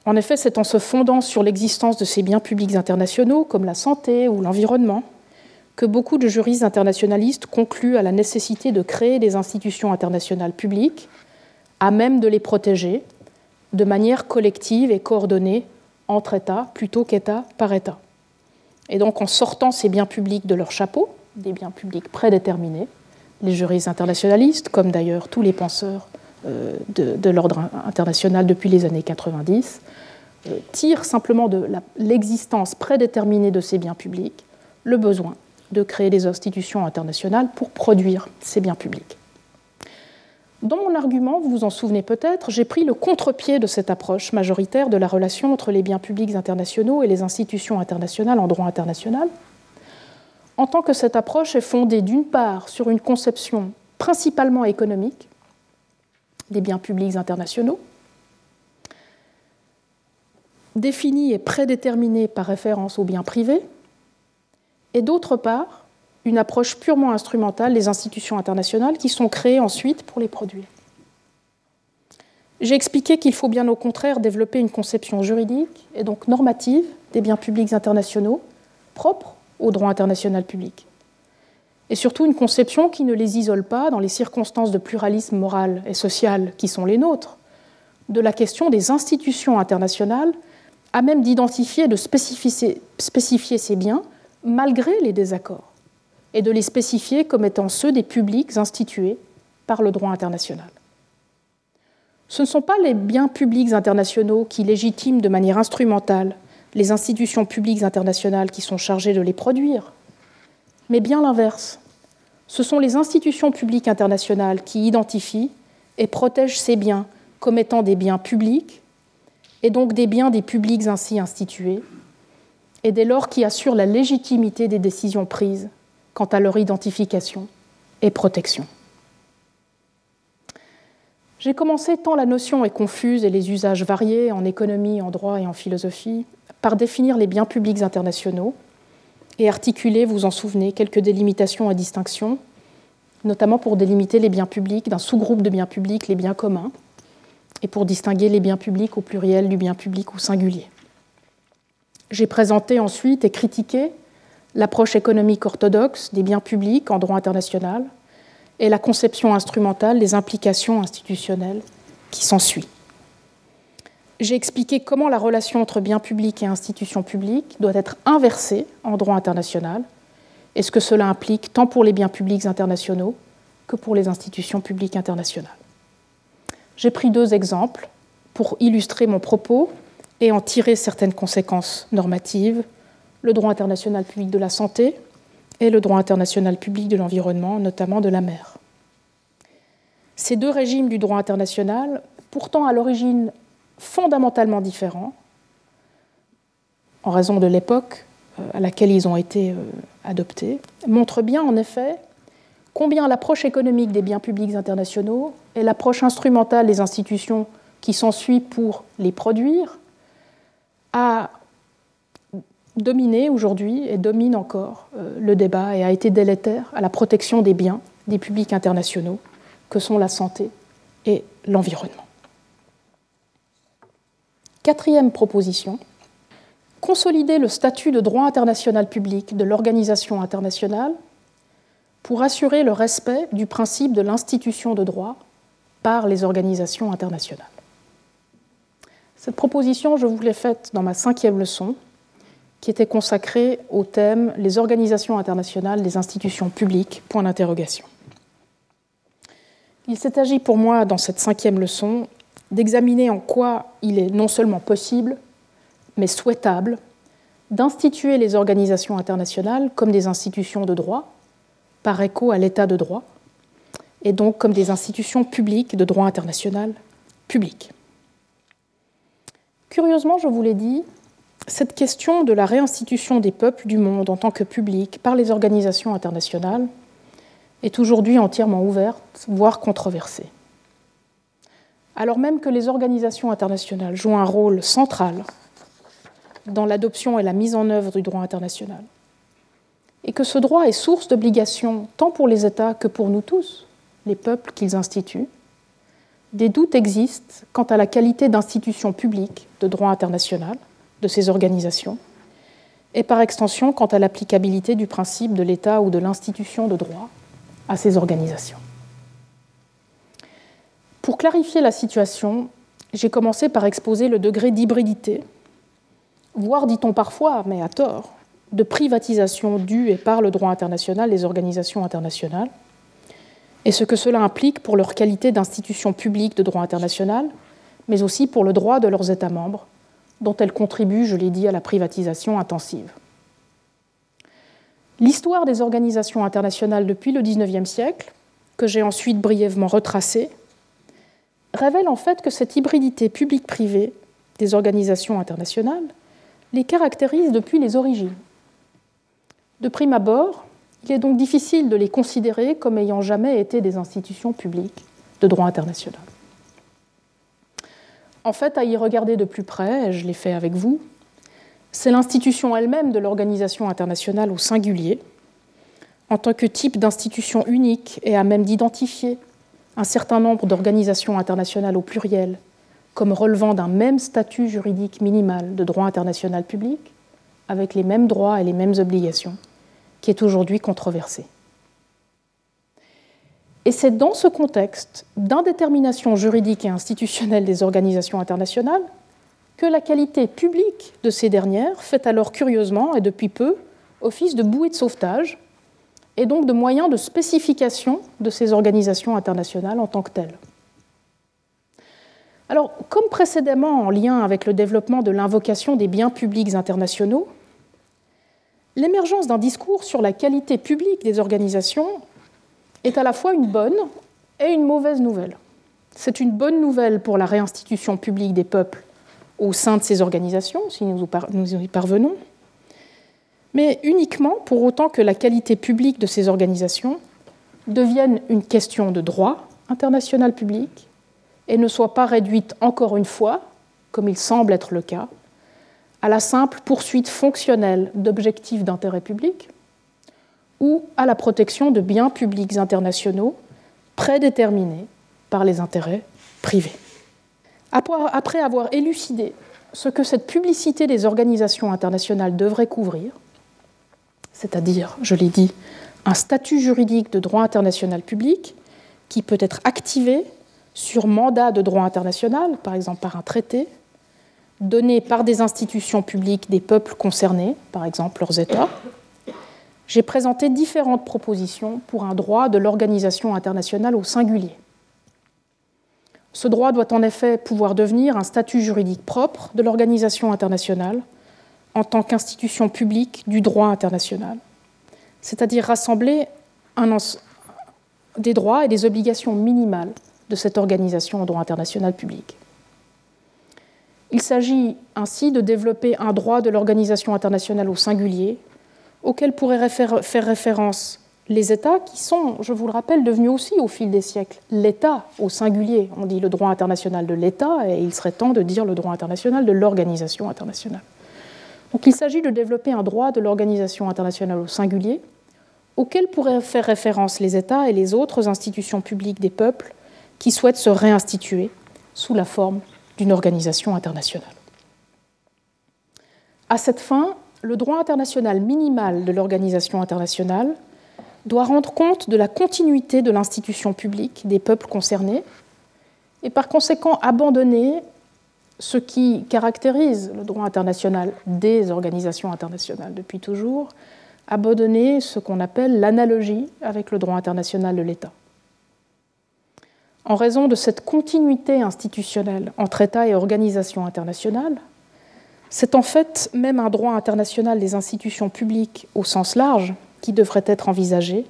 En effet, c'est en se fondant sur l'existence de ces biens publics internationaux, comme la santé ou l'environnement, que beaucoup de juristes internationalistes concluent à la nécessité de créer des institutions internationales publiques à même de les protéger de manière collective et coordonnée entre États plutôt qu'État par État. Et donc en sortant ces biens publics de leur chapeau, des biens publics prédéterminés, les juristes internationalistes, comme d'ailleurs tous les penseurs euh, de, l'ordre international depuis les années 90, euh, tirent simplement de l'existence prédéterminée de ces biens publics le besoin de créer des institutions internationales pour produire ces biens publics. Dans mon argument, vous vous en souvenez peut-être, j'ai pris le contre-pied de cette approche majoritaire de la relation entre les biens publics internationaux et les institutions internationales en droit international, en tant que cette approche est fondée d'une part sur une conception principalement économique des biens publics internationaux, définie et prédéterminée par référence aux biens privés, et d'autre part, une approche purement instrumentale des institutions internationales qui sont créées ensuite pour les produire. J'ai expliqué qu'il faut bien au contraire développer une conception juridique et donc normative des biens publics internationaux propres au droit international public. Et surtout une conception qui ne les isole pas dans les circonstances de pluralisme moral et social qui sont les nôtres, de la question des institutions internationales à même d'identifier et de spécifier ces biens malgré les désaccords, et de les spécifier comme étant ceux des publics institués par le droit international. Ce ne sont pas les biens publics internationaux qui légitiment de manière instrumentale les institutions publiques internationales qui sont chargées de les produire, mais bien l'inverse. Ce sont les institutions publiques internationales qui identifient et protègent ces biens comme étant des biens publics, et donc des biens des publics ainsi institués, et dès lors qui assure la légitimité des décisions prises quant à leur identification et protection. J'ai commencé tant la notion est confuse et les usages variés en économie, en droit et en philosophie par définir les biens publics internationaux et articuler, vous en souvenez, quelques délimitations et distinctions, notamment pour délimiter les biens publics d'un sous-groupe de biens publics, les biens communs, et pour distinguer les biens publics au pluriel du bien public au singulier. J'ai présenté ensuite et critiqué l'approche économique orthodoxe des biens publics en droit international et la conception instrumentale des implications institutionnelles qui s'ensuit. J'ai expliqué comment la relation entre biens publics et institutions publiques doit être inversée en droit international et ce que cela implique tant pour les biens publics internationaux que pour les institutions publiques internationales. J'ai pris deux exemples pour illustrer mon propos et en tirer certaines conséquences normatives, le droit international public de la santé et le droit international public de l'environnement, notamment de la mer. Ces deux régimes du droit international, pourtant à l'origine fondamentalement différents, en raison de l'époque euh, à laquelle ils ont été euh, adoptés, montrent bien en effet combien l'approche économique des biens publics internationaux et l'approche instrumentale des institutions qui s'ensuit pour les produire a dominé aujourd'hui et domine encore euh, le débat et a été délétère à la protection des biens des publics internationaux que sont la santé et l'environnement. Quatrième proposition, consolider le statut de droit international public de l'organisation internationale pour assurer le respect du principe de l'institution de droit par les organisations internationales. Cette proposition, je vous l'ai faite dans ma cinquième leçon, qui était consacrée au thème Les organisations internationales des institutions publiques, point d'interrogation. Il s'est agi pour moi, dans cette cinquième leçon, d'examiner en quoi il est non seulement possible, mais souhaitable, d'instituer les organisations internationales comme des institutions de droit, par écho à l'état de droit, et donc comme des institutions publiques de droit international public. Curieusement, je vous l'ai dit, cette question de la réinstitution des peuples du monde en tant que public par les organisations internationales est aujourd'hui entièrement ouverte, voire controversée. Alors même que les organisations internationales jouent un rôle central dans l'adoption et la mise en œuvre du droit international, et que ce droit est source d'obligations tant pour les États que pour nous tous, les peuples qu'ils instituent, des doutes existent quant à la qualité d'institution publique de droit international de ces organisations, et par extension quant à l'applicabilité du principe de l'État ou de l'institution de droit à ces organisations. Pour clarifier la situation, j'ai commencé par exposer le degré d'hybridité, voire, dit-on parfois, mais à tort, de privatisation due et par le droit international des organisations internationales, et ce que cela implique pour leur qualité d'institution publique de droit international, mais aussi pour le droit de leurs États membres, dont elles contribuent, je l'ai dit, à la privatisation intensive. L'histoire des organisations internationales depuis le XIXe siècle, que j'ai ensuite brièvement retracée, révèle en fait que cette hybridité publique-privée des organisations internationales les caractérise depuis les origines. De prime abord, il est donc difficile de les considérer comme ayant jamais été des institutions publiques de droit international. En fait, à y regarder de plus près, et je l'ai fait avec vous, c'est l'institution elle-même de l'organisation internationale au singulier, en tant que type d'institution unique et à même d'identifier un certain nombre d'organisations internationales au pluriel comme relevant d'un même statut juridique minimal de droit international public, avec les mêmes droits et les mêmes obligations, qui est aujourd'hui controversé. Et c'est dans ce contexte d'indétermination juridique et institutionnelle des organisations internationales que la qualité publique de ces dernières fait alors curieusement et depuis peu office de bouée de sauvetage et donc de moyen de spécification de ces organisations internationales en tant que telles. Alors, comme précédemment en lien avec le développement de l'invocation des biens publics internationaux, l'émergence d'un discours sur la qualité publique des organisations est à la fois une bonne et une mauvaise nouvelle. C'est une bonne nouvelle pour la réinstitution publique des peuples au sein de ces organisations, si nous y parvenons, mais uniquement pour autant que la qualité publique de ces organisations devienne une question de droit international public et ne soit pas réduite encore une fois, comme il semble être le cas, à la simple poursuite fonctionnelle d'objectifs d'intérêt public ou à la protection de biens publics internationaux prédéterminés par les intérêts privés. Après avoir élucidé ce que cette publicité des organisations internationales devrait couvrir, c'est-à-dire, je l'ai dit, un statut juridique de droit international public qui peut être activé sur mandat de droit international, par exemple par un traité, donné par des institutions publiques des peuples concernés, par exemple leurs États, j'ai présenté différentes propositions pour un droit de l'organisation internationale au singulier. Ce droit doit en effet pouvoir devenir un statut juridique propre de l'organisation internationale en tant qu'institution publique du droit international, c'est-à-dire rassembler des droits et des obligations minimales de cette organisation en droit international public. Il s'agit ainsi de développer un droit de l'organisation internationale au singulier, auquel pourraient faire référence les États qui sont, je vous le rappelle, devenus aussi au fil des siècles l'État au singulier. On dit le droit international de l'État et il serait temps de dire le droit international de l'organisation internationale. Donc il s'agit de développer un droit de l'organisation internationale au singulier auquel pourraient faire référence les États et les autres institutions publiques des peuples qui souhaitent se réinstituer sous la forme d'une organisation internationale. À cette fin, le droit international minimal de l'organisation internationale doit rendre compte de la continuité de l'institution publique des peuples concernés et par conséquent abandonner ce qui caractérise le droit international des organisations internationales depuis toujours, abandonner ce qu'on appelle l'analogie avec le droit international de l'État. En raison de cette continuité institutionnelle entre États et organisations internationales, c'est en fait même un droit international des institutions publiques au sens large qui devrait être envisagé,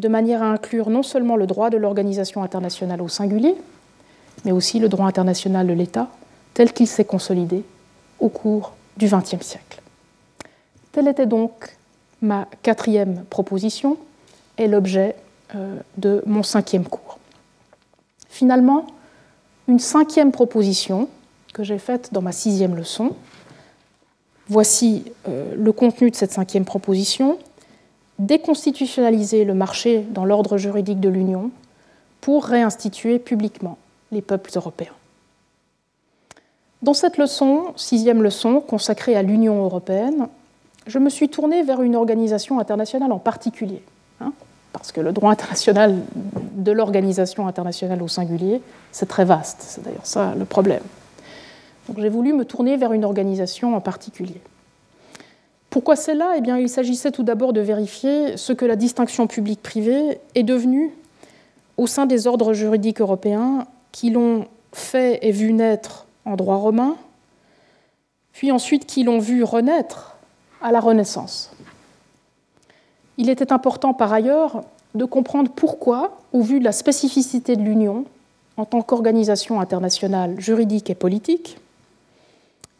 de manière à inclure non seulement le droit de l'organisation internationale au singulier, mais aussi le droit international de l'État tel qu'il s'est consolidé au cours du XXe siècle. Telle était donc ma quatrième proposition et l'objet euh, de mon cinquième cours. Finalement, une cinquième proposition que j'ai faite dans ma sixième leçon. Voici euh, le contenu de cette cinquième proposition. Déconstitutionnaliser le marché dans l'ordre juridique de l'Union pour réinstituer publiquement les peuples européens. Dans cette leçon, sixième leçon consacrée à l'Union européenne, je me suis tournée vers une organisation internationale en particulier, hein, parce que le droit international de l'organisation internationale au singulier, c'est très vaste. C'est d'ailleurs ça le problème. Donc j'ai voulu me tourner vers une organisation en particulier. Pourquoi celle-là? Eh bien, il s'agissait tout d'abord de vérifier ce que la distinction publique-privée est devenue au sein des ordres juridiques européens qui l'ont fait et vu naître en droit romain, puis ensuite qui l'ont vu renaître à la Renaissance. Il était important par ailleurs de comprendre pourquoi, au vu de la spécificité de l'Union en tant qu'organisation internationale juridique et politique,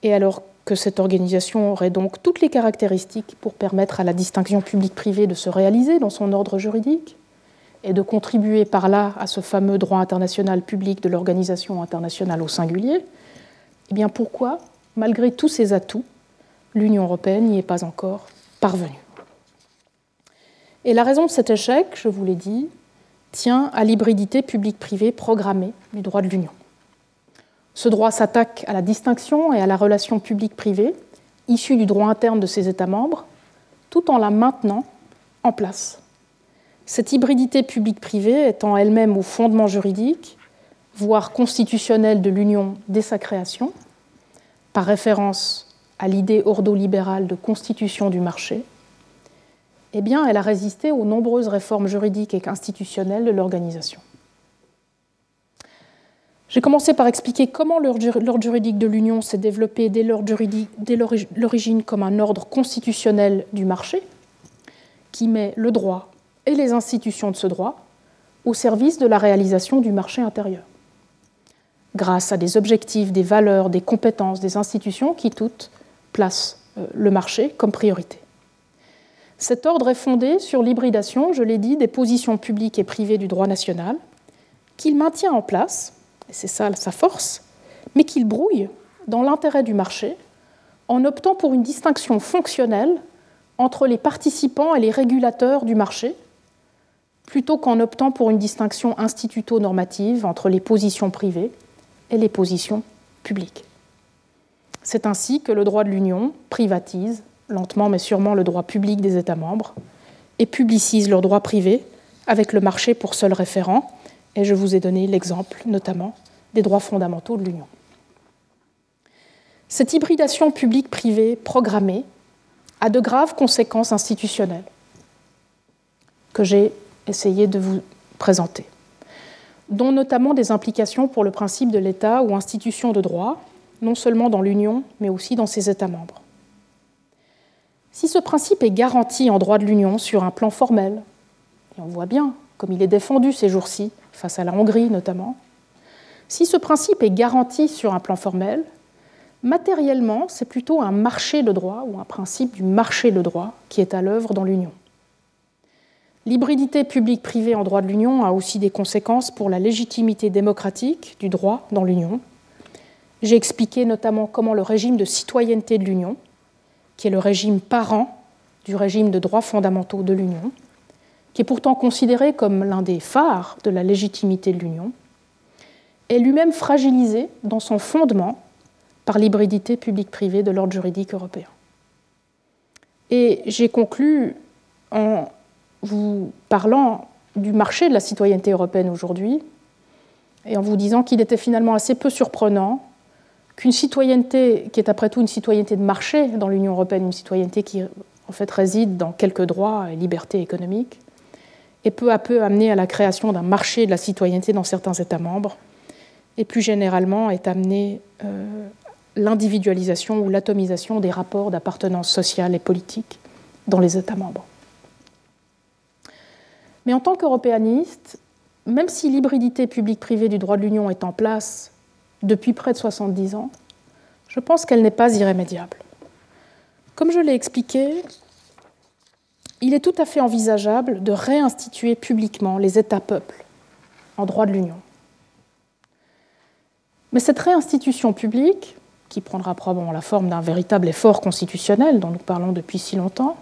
et alors que cette organisation aurait donc toutes les caractéristiques pour permettre à la distinction publique-privée de se réaliser dans son ordre juridique et de contribuer par là à ce fameux droit international public de l'organisation internationale au singulier, eh bien pourquoi, malgré tous ces atouts, l'Union européenne n'y est pas encore parvenue? Et la raison de cet échec, je vous l'ai dit, tient à l'hybridité publique-privée programmée du droit de l'Union. Ce droit s'attaque à la distinction et à la relation publique-privée issue du droit interne de ses États membres, tout en la maintenant en place. Cette hybridité publique-privée étant elle-même au fondement juridique, voire constitutionnel de l'Union dès sa création, par référence à l'idée ordolibérale de constitution du marché, eh elle a résisté aux nombreuses réformes juridiques et institutionnelles de l'organisation. J'ai commencé par expliquer comment l'ordre juridique de l'Union s'est développé dès l'origine comme un ordre constitutionnel du marché, qui met le droit et les institutions de ce droit au service de la réalisation du marché intérieur, grâce à des objectifs, des valeurs, des compétences, des institutions qui toutes placent euh, le marché comme priorité. Cet ordre est fondé sur l'hybridation, je l'ai dit, des positions publiques et privées du droit national, qu'il maintient en place, c'est ça sa force, mais qu'il brouille dans l'intérêt du marché en optant pour une distinction fonctionnelle entre les participants et les régulateurs du marché, plutôt qu'en optant pour une distinction instituto-normative entre les positions privées et les positions publiques. C'est ainsi que le droit de l'Union privatise, lentement mais sûrement, le droit public des États membres et publicise leurs droits privés avec le marché pour seul référent. Et je vous ai donné l'exemple notamment des droits fondamentaux de l'Union. Cette hybridation publique-privée programmée a de graves conséquences institutionnelles que j'ai essayé de vous présenter, dont notamment des implications pour le principe de l'État ou institution de droit, non seulement dans l'Union, mais aussi dans ses États membres. Si ce principe est garanti en droit de l'Union sur un plan formel, et on voit bien comme il est défendu ces jours-ci, face à la Hongrie notamment, si ce principe est garanti sur un plan formel, matériellement, c'est plutôt un marché de droit ou un principe du marché de droit qui est à l'œuvre dans l'Union. L'hybridité publique-privée en droit de l'Union a aussi des conséquences pour la légitimité démocratique du droit dans l'Union. J'ai expliqué notamment comment le régime de citoyenneté de l'Union, qui est le régime parent du régime de droits fondamentaux de l'Union, qui est pourtant considéré comme l'un des phares de la légitimité de l'Union, est lui-même fragilisé dans son fondement par l'hybridité publique-privée de l'ordre juridique européen. Et j'ai conclu en vous parlant du marché de la citoyenneté européenne aujourd'hui et en vous disant qu'il était finalement assez peu surprenant qu'une citoyenneté qui est après tout une citoyenneté de marché dans l'Union européenne, une citoyenneté qui en fait réside dans quelques droits et libertés économiques, et peu à peu amené à la création d'un marché de la citoyenneté dans certains États membres, et plus généralement est amené euh, l'individualisation ou l'atomisation des rapports d'appartenance sociale et politique dans les États membres. Mais en tant qu'européaniste, même si l'hybridité publique-privée du droit de l'Union est en place depuis près de 70 ans, je pense qu'elle n'est pas irrémédiable. Comme je l'ai expliqué, il est tout à fait envisageable de réinstituer publiquement les États-peuples en droit de l'Union. Mais cette réinstitution publique, qui prendra probablement la forme d'un véritable effort constitutionnel dont nous parlons depuis si longtemps,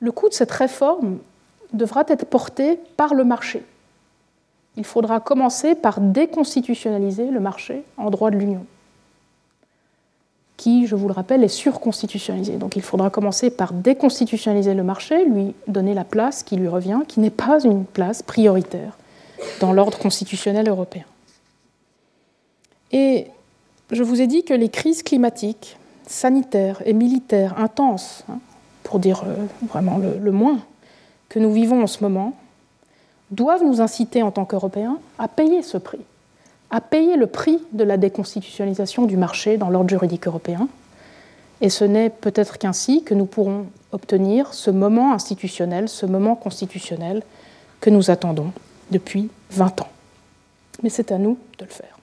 le coût de cette réforme devra être porté par le marché. Il faudra commencer par déconstitutionnaliser le marché en droit de l'Union qui, je vous le rappelle, est surconstitutionnalisé. Donc il faudra commencer par déconstitutionnaliser le marché, lui donner la place qui lui revient, qui n'est pas une place prioritaire dans l'ordre constitutionnel européen. Et je vous ai dit que les crises climatiques, sanitaires et militaires intenses, hein, pour dire euh, vraiment le, le moins, que nous vivons en ce moment, doivent nous inciter en tant qu'Européens à payer ce prix à payer le prix de la déconstitutionnalisation du marché dans l'ordre juridique européen. Et ce n'est peut-être qu'ainsi que nous pourrons obtenir ce moment institutionnel, ce moment constitutionnel que nous attendons depuis 20 ans. Mais c'est à nous de le faire.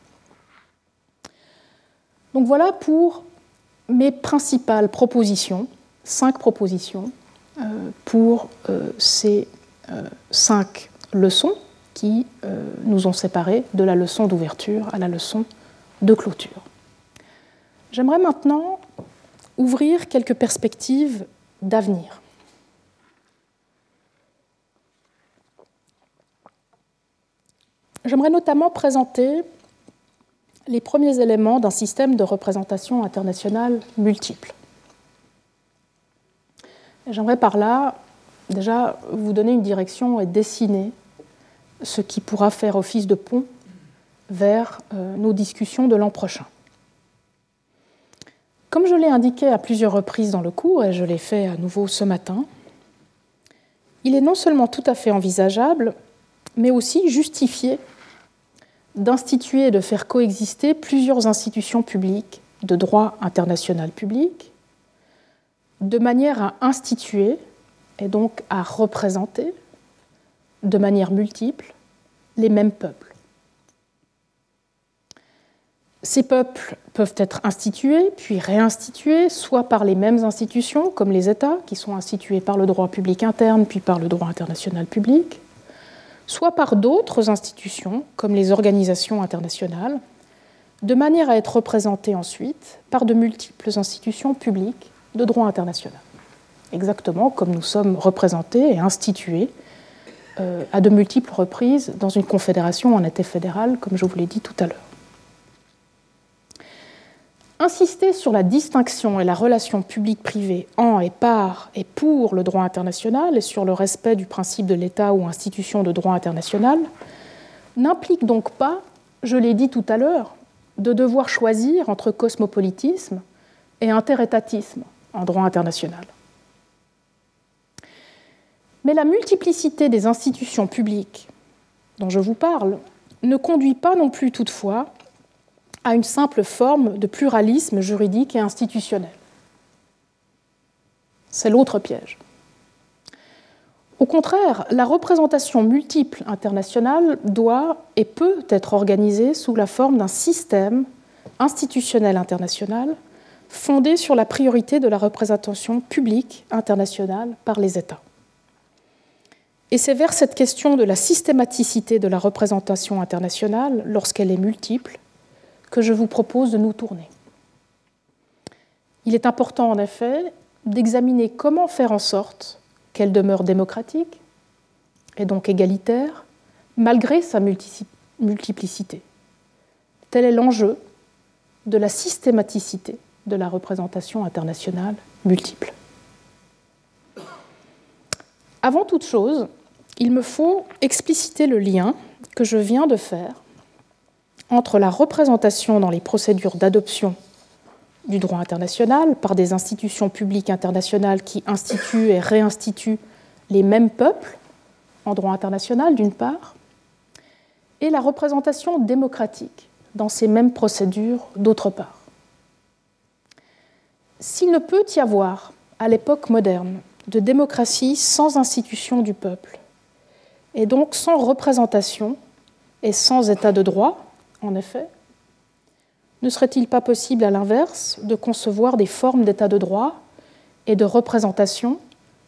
Donc voilà pour mes principales propositions, cinq propositions euh, pour euh, ces euh, cinq leçons qui euh, nous ont séparés de la leçon d'ouverture à la leçon de clôture. J'aimerais maintenant ouvrir quelques perspectives d'avenir. J'aimerais notamment présenter les premiers éléments d'un système de représentation internationale multiple. J'aimerais par là déjà vous donner une direction et dessiner ce qui pourra faire office de pont vers euh, nos discussions de l'an prochain. Comme je l'ai indiqué à plusieurs reprises dans le cours, et je l'ai fait à nouveau ce matin, il est non seulement tout à fait envisageable, mais aussi justifié d'instituer et de faire coexister plusieurs institutions publiques de droit international public, de manière à instituer et donc à représenter de manière multiple les mêmes peuples. Ces peuples peuvent être institués puis réinstitués, soit par les mêmes institutions, comme les États, qui sont institués par le droit public interne puis par le droit international public, soit par d'autres institutions, comme les organisations internationales, de manière à être représentés ensuite par de multiples institutions publiques de droit international, exactement comme nous sommes représentés et institués euh, à de multiples reprises dans une confédération en été fédérale, comme je vous l'ai dit tout à l'heure. Insister sur la distinction et la relation publique-privée en et par et pour le droit international et sur le respect du principe de l'État ou institution de droit international n'implique donc pas, je l'ai dit tout à l'heure, de devoir choisir entre cosmopolitisme et interétatisme en droit international. Mais la multiplicité des institutions publiques dont je vous parle ne conduit pas non plus toutefois à une simple forme de pluralisme juridique et institutionnel. C'est l'autre piège. Au contraire, la représentation multiple internationale doit et peut être organisée sous la forme d'un système institutionnel international fondé sur la priorité de la représentation publique internationale par les États. Et c'est vers cette question de la systématicité de la représentation internationale, lorsqu'elle est multiple, que je vous propose de nous tourner. Il est important en effet d'examiner comment faire en sorte qu'elle demeure démocratique et donc égalitaire, malgré sa multiplicité. Tel est l'enjeu de la systématicité de la représentation internationale multiple. Avant toute chose, il me faut expliciter le lien que je viens de faire entre la représentation dans les procédures d'adoption du droit international par des institutions publiques internationales qui instituent et réinstituent les mêmes peuples en droit international, d'une part, et la représentation démocratique dans ces mêmes procédures, d'autre part. S'il ne peut y avoir, à l'époque moderne, de démocratie sans institution du peuple, et donc sans représentation et sans état de droit, en effet, ne serait-il pas possible, à l'inverse, de concevoir des formes d'état de droit et de représentation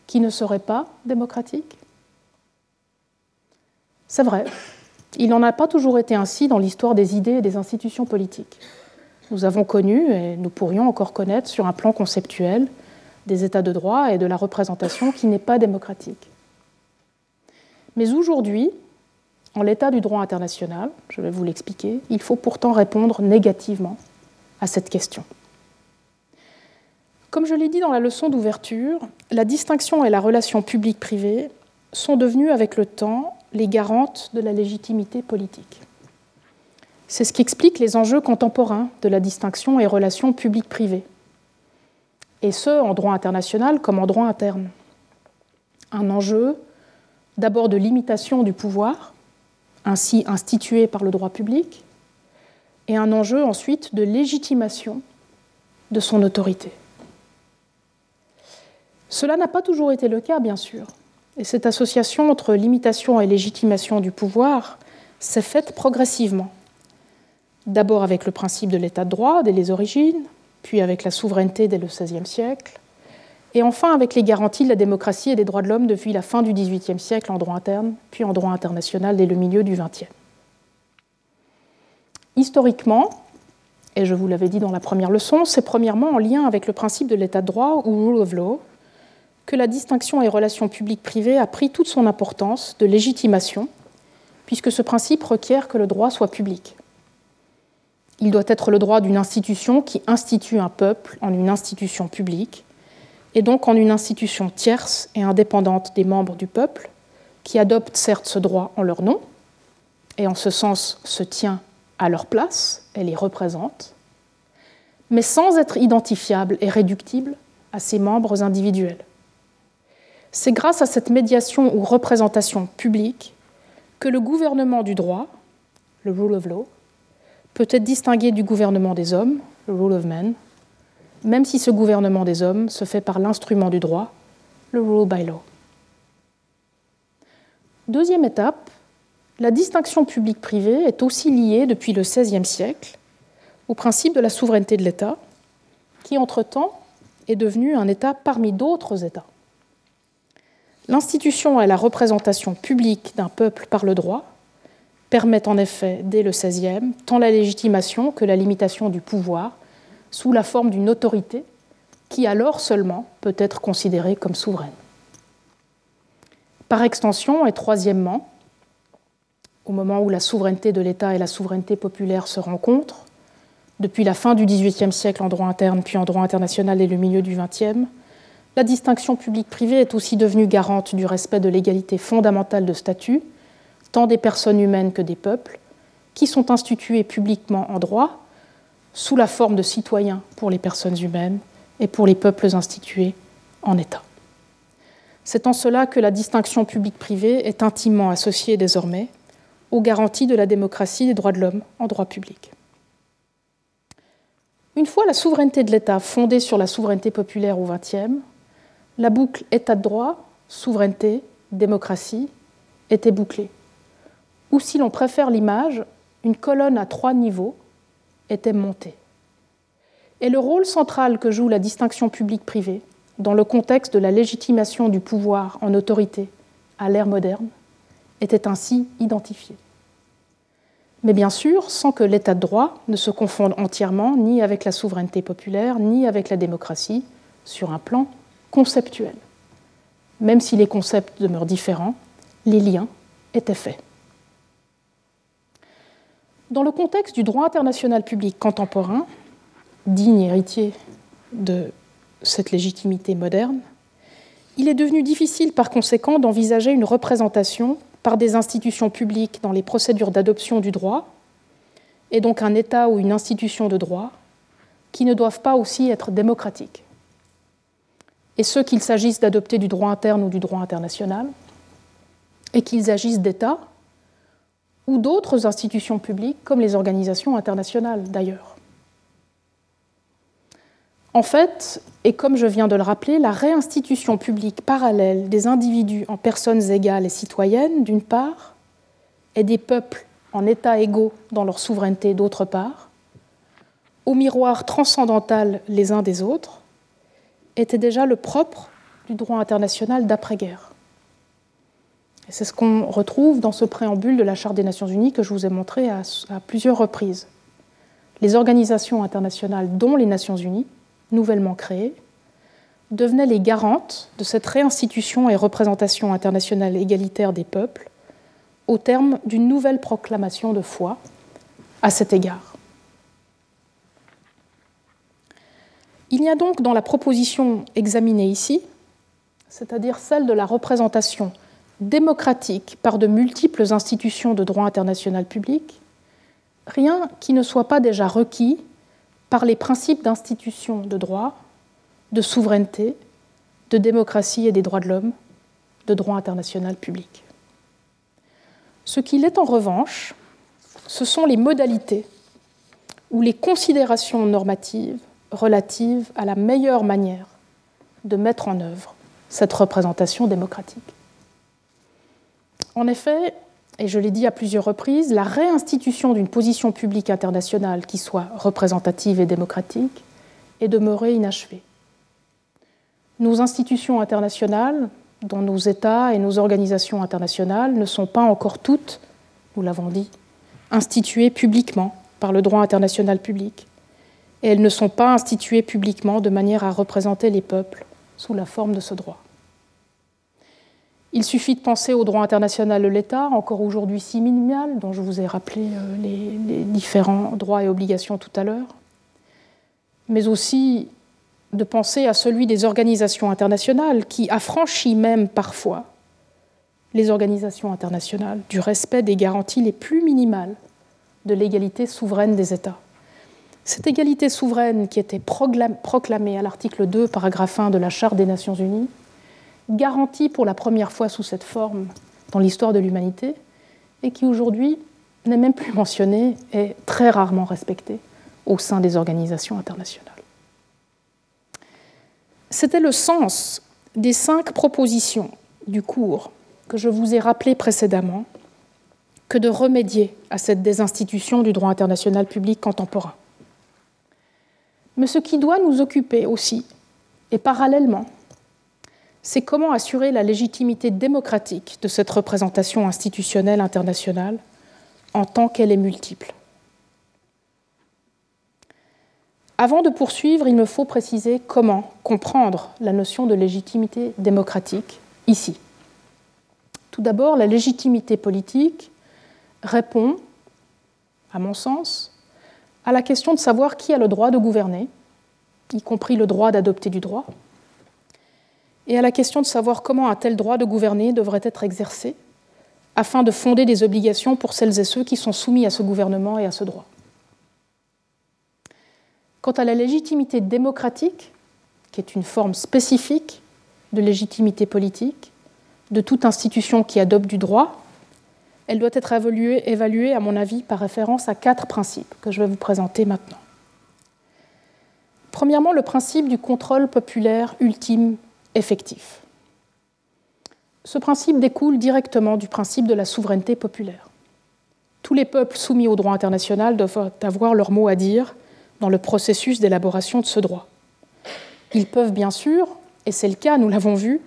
qui ne seraient pas démocratiques? C'est vrai, il n'en a pas toujours été ainsi dans l'histoire des idées et des institutions politiques. Nous avons connu, et nous pourrions encore connaître sur un plan conceptuel, des états de droit et de la représentation qui n'est pas démocratique. Mais aujourd'hui, en l'état du droit international, je vais vous l'expliquer, il faut pourtant répondre négativement à cette question. Comme je l'ai dit dans la leçon d'ouverture, la distinction et la relation publique-privée sont devenues avec le temps les garantes de la légitimité politique. C'est ce qui explique les enjeux contemporains de la distinction et relation publique-privée, et ce en droit international comme en droit interne. Un enjeu d'abord de limitation du pouvoir, ainsi institué par le droit public, et un enjeu ensuite de légitimation de son autorité. Cela n'a pas toujours été le cas, bien sûr, et cette association entre limitation et légitimation du pouvoir s'est faite progressivement, d'abord avec le principe de l'état de droit dès les origines, puis avec la souveraineté dès le XVIe siècle, et enfin avec les garanties de la démocratie et des droits de l'homme depuis la fin du XVIIIe siècle en droit interne, puis en droit international dès le milieu du XXe. Historiquement, et je vous l'avais dit dans la première leçon, c'est premièrement en lien avec le principe de l'état de droit ou rule of law que la distinction et relations publiques-privées a pris toute son importance de légitimation, puisque ce principe requiert que le droit soit public. Il doit être le droit d'une institution qui institue un peuple en une institution publique, et donc en une institution tierce et indépendante des membres du peuple, qui adopte certes ce droit en leur nom, et en ce sens se tient à leur place et les représente, mais sans être identifiable et réductible à ses membres individuels. C'est grâce à cette médiation ou représentation publique que le gouvernement du droit, le rule of law, peut être distingué du gouvernement des hommes, le rule of men, même si ce gouvernement des hommes se fait par l'instrument du droit, le rule by law. Deuxième étape, la distinction publique-privée est aussi liée depuis le XVIe siècle au principe de la souveraineté de l'État, qui entre-temps est devenu un État parmi d'autres États. L'institution et la représentation publique d'un peuple par le droit permettent en effet, dès le XVIe, tant la légitimation que la limitation du pouvoir sous la forme d'une autorité qui alors seulement peut être considérée comme souveraine. Par extension, et troisièmement, au moment où la souveraineté de l'État et la souveraineté populaire se rencontrent, depuis la fin du XVIIIe siècle en droit interne, puis en droit international et le milieu du XXe, la distinction publique-privée est aussi devenue garante du respect de l'égalité fondamentale de statut, tant des personnes humaines que des peuples, qui sont institués publiquement en droit, sous la forme de citoyens pour les personnes humaines et pour les peuples institués en État. C'est en cela que la distinction publique-privée est intimement associée désormais aux garanties de la démocratie des droits de l'homme en droit public. Une fois la souveraineté de l'État fondée sur la souveraineté populaire au XXe, la boucle État de droit, souveraineté, démocratie était bouclée. Ou si l'on préfère l'image, une colonne à trois niveaux était montée. Et le rôle central que joue la distinction publique-privée dans le contexte de la légitimation du pouvoir en autorité à l'ère moderne était ainsi identifié. Mais bien sûr, sans que l'état de droit ne se confonde entièrement ni avec la souveraineté populaire, ni avec la démocratie, sur un plan conceptuel. Même si les concepts demeurent différents, les liens étaient faits. Dans le contexte du droit international public contemporain, digne héritier de cette légitimité moderne, il est devenu difficile par conséquent d'envisager une représentation par des institutions publiques dans les procédures d'adoption du droit, et donc un État ou une institution de droit, qui ne doivent pas aussi être démocratiques. Et ce qu'il s'agisse d'adopter du droit interne ou du droit international, et qu'ils agissent d'État ou d'autres institutions publiques, comme les organisations internationales d'ailleurs. En fait, et comme je viens de le rappeler, la réinstitution publique parallèle des individus en personnes égales et citoyennes, d'une part, et des peuples en états égaux dans leur souveraineté, d'autre part, au miroir transcendantal les uns des autres, était déjà le propre du droit international d'après-guerre. C'est ce qu'on retrouve dans ce préambule de la Charte des Nations Unies que je vous ai montré à, plusieurs reprises. Les organisations internationales, dont les Nations Unies, nouvellement créées, devenaient les garantes de cette réinstitution et représentation internationale égalitaire des peuples au terme d'une nouvelle proclamation de foi à cet égard. Il y a donc dans la proposition examinée ici, c'est-à-dire celle de la représentation démocratique par de multiples institutions de droit international public, rien qui ne soit pas déjà requis par les principes d'institution de droit, de souveraineté, de démocratie et des droits de l'homme, de droit international public. Ce qu'il est en revanche, ce sont les modalités ou les considérations normatives relatives à la meilleure manière de mettre en œuvre cette représentation démocratique. En effet, et je l'ai dit à plusieurs reprises, la réinstitution d'une position publique internationale qui soit représentative et démocratique est demeurée inachevée. Nos institutions internationales, dont nos États et nos organisations internationales, ne sont pas encore toutes, nous l'avons dit, instituées publiquement par le droit international public. Et elles ne sont pas instituées publiquement de manière à représenter les peuples sous la forme de ce droit. Il suffit de penser au droit international de l'État, encore aujourd'hui si minimal, dont je vous ai rappelé euh, les, différents droits et obligations tout à l'heure, mais aussi de penser à celui des organisations internationales qui affranchit même parfois les organisations internationales du respect des garanties les plus minimales de l'égalité souveraine des États. Cette égalité souveraine qui était proclamée à l'article 2, paragraphe 1 de la Charte des Nations Unies, garantie pour la première fois sous cette forme dans l'histoire de l'humanité, et qui aujourd'hui n'est même plus mentionnée et très rarement respectée au sein des organisations internationales. C'était le sens des cinq propositions du cours que je vous ai rappelées précédemment que de remédier à cette désinstitution du droit international public contemporain. Mais ce qui doit nous occuper aussi, et parallèlement, c'est comment assurer la légitimité démocratique de cette représentation institutionnelle internationale en tant qu'elle est multiple. Avant de poursuivre, il me faut préciser comment comprendre la notion de légitimité démocratique ici. Tout d'abord, la légitimité politique répond, à mon sens, à la question de savoir qui a le droit de gouverner, y compris le droit d'adopter du droit, et à la question de savoir comment un tel droit de gouverner devrait être exercé afin de fonder des obligations pour celles et ceux qui sont soumis à ce gouvernement et à ce droit. Quant à la légitimité démocratique, qui est une forme spécifique de légitimité politique, de toute institution qui adopte du droit, elle doit être évaluée, à mon avis, par référence à quatre principes que je vais vous présenter maintenant. Premièrement, le principe du contrôle populaire ultime effectif. Ce principe découle directement du principe de la souveraineté populaire. Tous les peuples soumis au droit international doivent avoir leur mot à dire dans le processus d'élaboration de ce droit. Ils peuvent bien sûr, et c'est le cas, nous l'avons vu,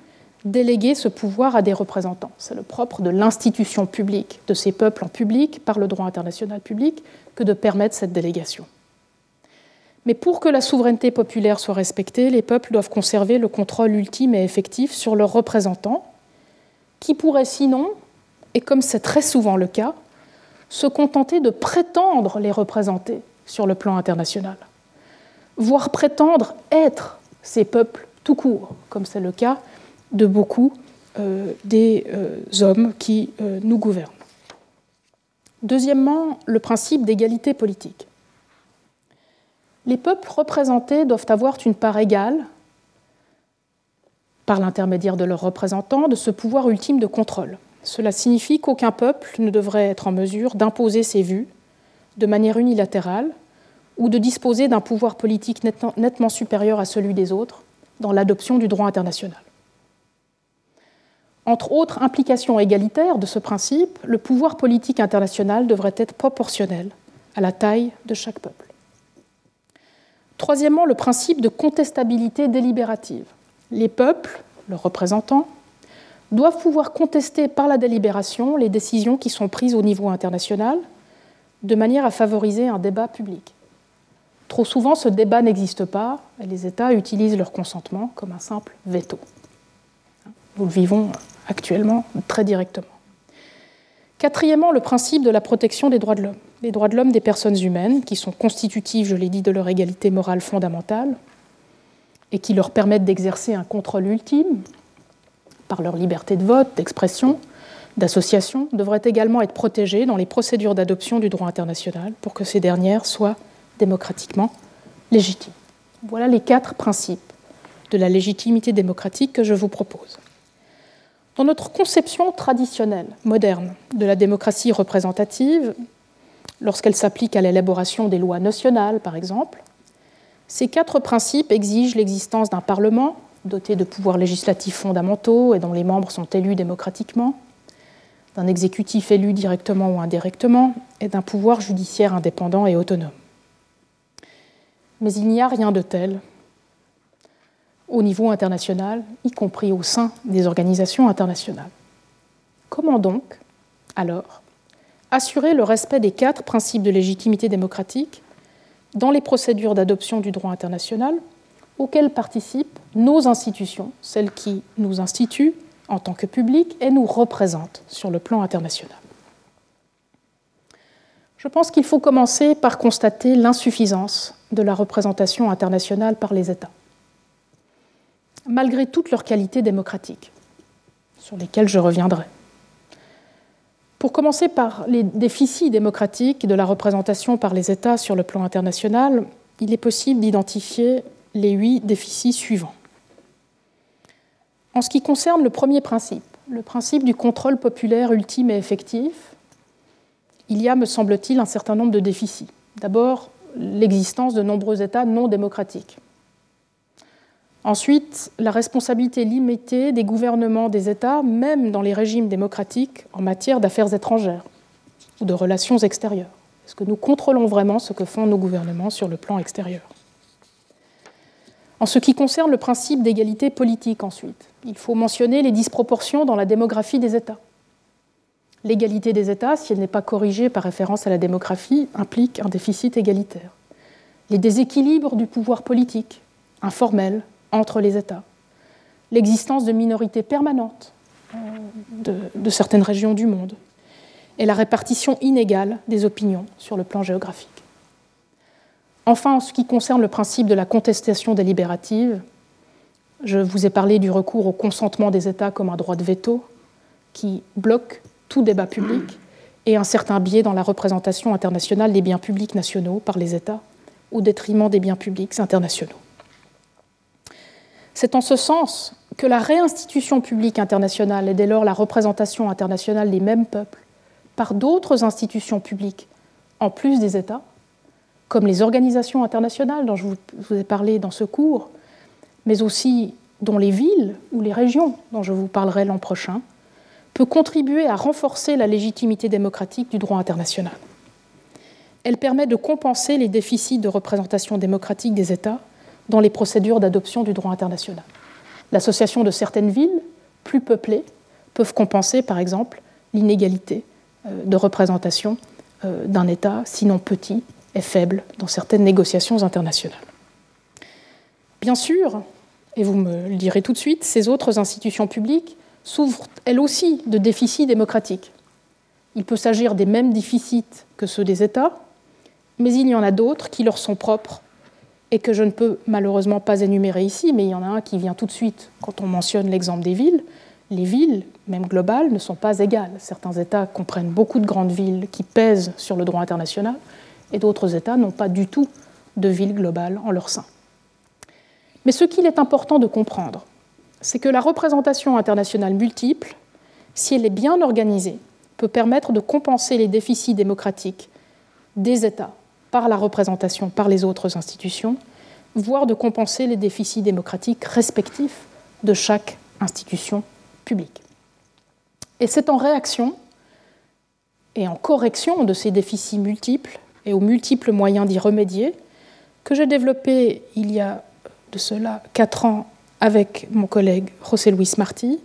déléguer ce pouvoir à des représentants. C'est le propre de l'institution publique, de ces peuples en public, par le droit international public, que de permettre cette délégation. Mais pour que la souveraineté populaire soit respectée, les peuples doivent conserver le contrôle ultime et effectif sur leurs représentants, qui pourraient sinon, et comme c'est très souvent le cas, se contenter de prétendre les représenter sur le plan international, voire prétendre être ces peuples tout court, comme c'est le cas de beaucoup euh, des euh, hommes qui euh, nous gouvernent. Deuxièmement, le principe d'égalité politique. Les peuples représentés doivent avoir une part égale, par l'intermédiaire de leurs représentants, de ce pouvoir ultime de contrôle. Cela signifie qu'aucun peuple ne devrait être en mesure d'imposer ses vues de manière unilatérale ou de disposer d'un pouvoir politique nettement supérieur à celui des autres dans l'adoption du droit international. Entre autres implications égalitaires de ce principe, le pouvoir politique international devrait être proportionnel à la taille de chaque peuple. Troisièmement, le principe de contestabilité délibérative. Les peuples, leurs représentants, doivent pouvoir contester par la délibération les décisions qui sont prises au niveau international, de manière à favoriser un débat public. Trop souvent, ce débat n'existe pas et les États utilisent leur consentement comme un simple veto. Nous le vivons actuellement très directement. Quatrièmement, le principe de la protection des droits de l'homme. Les droits de l'homme des personnes humaines, qui sont constitutifs, je l'ai dit, de leur égalité morale fondamentale, et qui leur permettent d'exercer un contrôle ultime par leur liberté de vote, d'expression, d'association, devraient également être protégés dans les procédures d'adoption du droit international pour que ces dernières soient démocratiquement légitimes. Voilà les quatre principes de la légitimité démocratique que je vous propose. Dans notre conception traditionnelle, moderne, de la démocratie représentative, lorsqu'elle s'applique à l'élaboration des lois nationales, par exemple, ces quatre principes exigent l'existence d'un Parlement doté de pouvoirs législatifs fondamentaux et dont les membres sont élus démocratiquement, d'un exécutif élu directement ou indirectement, et d'un pouvoir judiciaire indépendant et autonome. Mais il n'y a rien de tel au niveau international, y compris au sein des organisations internationales. Comment donc, alors, assurer le respect des quatre principes de légitimité démocratique dans les procédures d'adoption du droit international auxquelles participent nos institutions, celles qui nous instituent en tant que public et nous représentent sur le plan international? Je pense qu'il faut commencer par constater l'insuffisance de la représentation internationale par les États malgré toutes leurs qualités démocratiques, sur lesquelles je reviendrai. Pour commencer par les déficits démocratiques de la représentation par les États sur le plan international, il est possible d'identifier les huit déficits suivants. En ce qui concerne le premier principe, le principe du contrôle populaire ultime et effectif, il y a, me semble-t-il, un certain nombre de déficits. D'abord, l'existence de nombreux États non démocratiques. Ensuite, la responsabilité limitée des gouvernements des États, même dans les régimes démocratiques, en matière d'affaires étrangères ou de relations extérieures. Est-ce que nous contrôlons vraiment ce que font nos gouvernements sur le plan extérieur? En ce qui concerne le principe d'égalité politique, ensuite, il faut mentionner les disproportions dans la démographie des États. L'égalité des États, si elle n'est pas corrigée par référence à la démographie, implique un déficit égalitaire. Les déséquilibres du pouvoir politique, informel, entre les États, l'existence de minorités permanentes euh, de, de, certaines régions du monde et la répartition inégale des opinions sur le plan géographique. Enfin, en ce qui concerne le principe de la contestation délibérative, je vous ai parlé du recours au consentement des États comme un droit de veto qui bloque tout débat public et un certain biais dans la représentation internationale des biens publics nationaux par les États au détriment des biens publics internationaux. C'est en ce sens que la réinstitution publique internationale et dès lors la représentation internationale des mêmes peuples par d'autres institutions publiques en plus des États, comme les organisations internationales dont je vous ai parlé dans ce cours, mais aussi dont les villes ou les régions dont je vous parlerai l'an prochain, peut contribuer à renforcer la légitimité démocratique du droit international. Elle permet de compenser les déficits de représentation démocratique des États dans les procédures d'adoption du droit international. L'association de certaines villes plus peuplées peuvent compenser, par exemple, l'inégalité euh, de représentation euh, d'un État, sinon petit et faible, dans certaines négociations internationales. Bien sûr, et vous me le direz tout de suite, ces autres institutions publiques souffrent elles aussi de déficits démocratiques. Il peut s'agir des mêmes déficits que ceux des États, mais il y en a d'autres qui leur sont propres et que je ne peux malheureusement pas énumérer ici, mais il y en a un qui vient tout de suite quand on mentionne l'exemple des villes. Les villes, même globales, ne sont pas égales. Certains États comprennent beaucoup de grandes villes qui pèsent sur le droit international, et d'autres États n'ont pas du tout de villes globales en leur sein. Mais ce qu'il est important de comprendre, c'est que la représentation internationale multiple, si elle est bien organisée, peut permettre de compenser les déficits démocratiques des États par la représentation par les autres institutions, voire de compenser les déficits démocratiques respectifs de chaque institution publique. Et c'est en réaction et en correction de ces déficits multiples et aux multiples moyens d'y remédier que j'ai développé il y a de cela quatre ans avec mon collègue José Luis Martí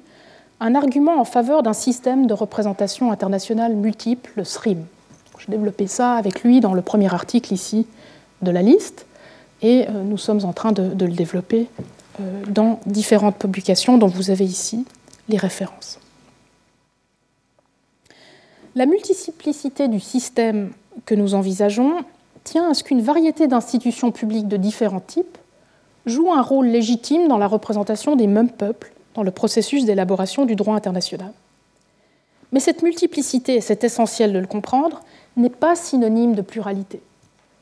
un argument en faveur d'un système de représentation internationale multiple, le SRIM. J'ai développé ça avec lui dans le premier article ici de la liste, et euh, nous sommes en train de, le développer euh, dans différentes publications dont vous avez ici les références. La multiplicité du système que nous envisageons tient à ce qu'une variété d'institutions publiques de différents types joue un rôle légitime dans la représentation des mêmes peuples dans le processus d'élaboration du droit international. Mais cette multiplicité, c'est essentiel de le comprendre, n'est pas synonyme de pluralité,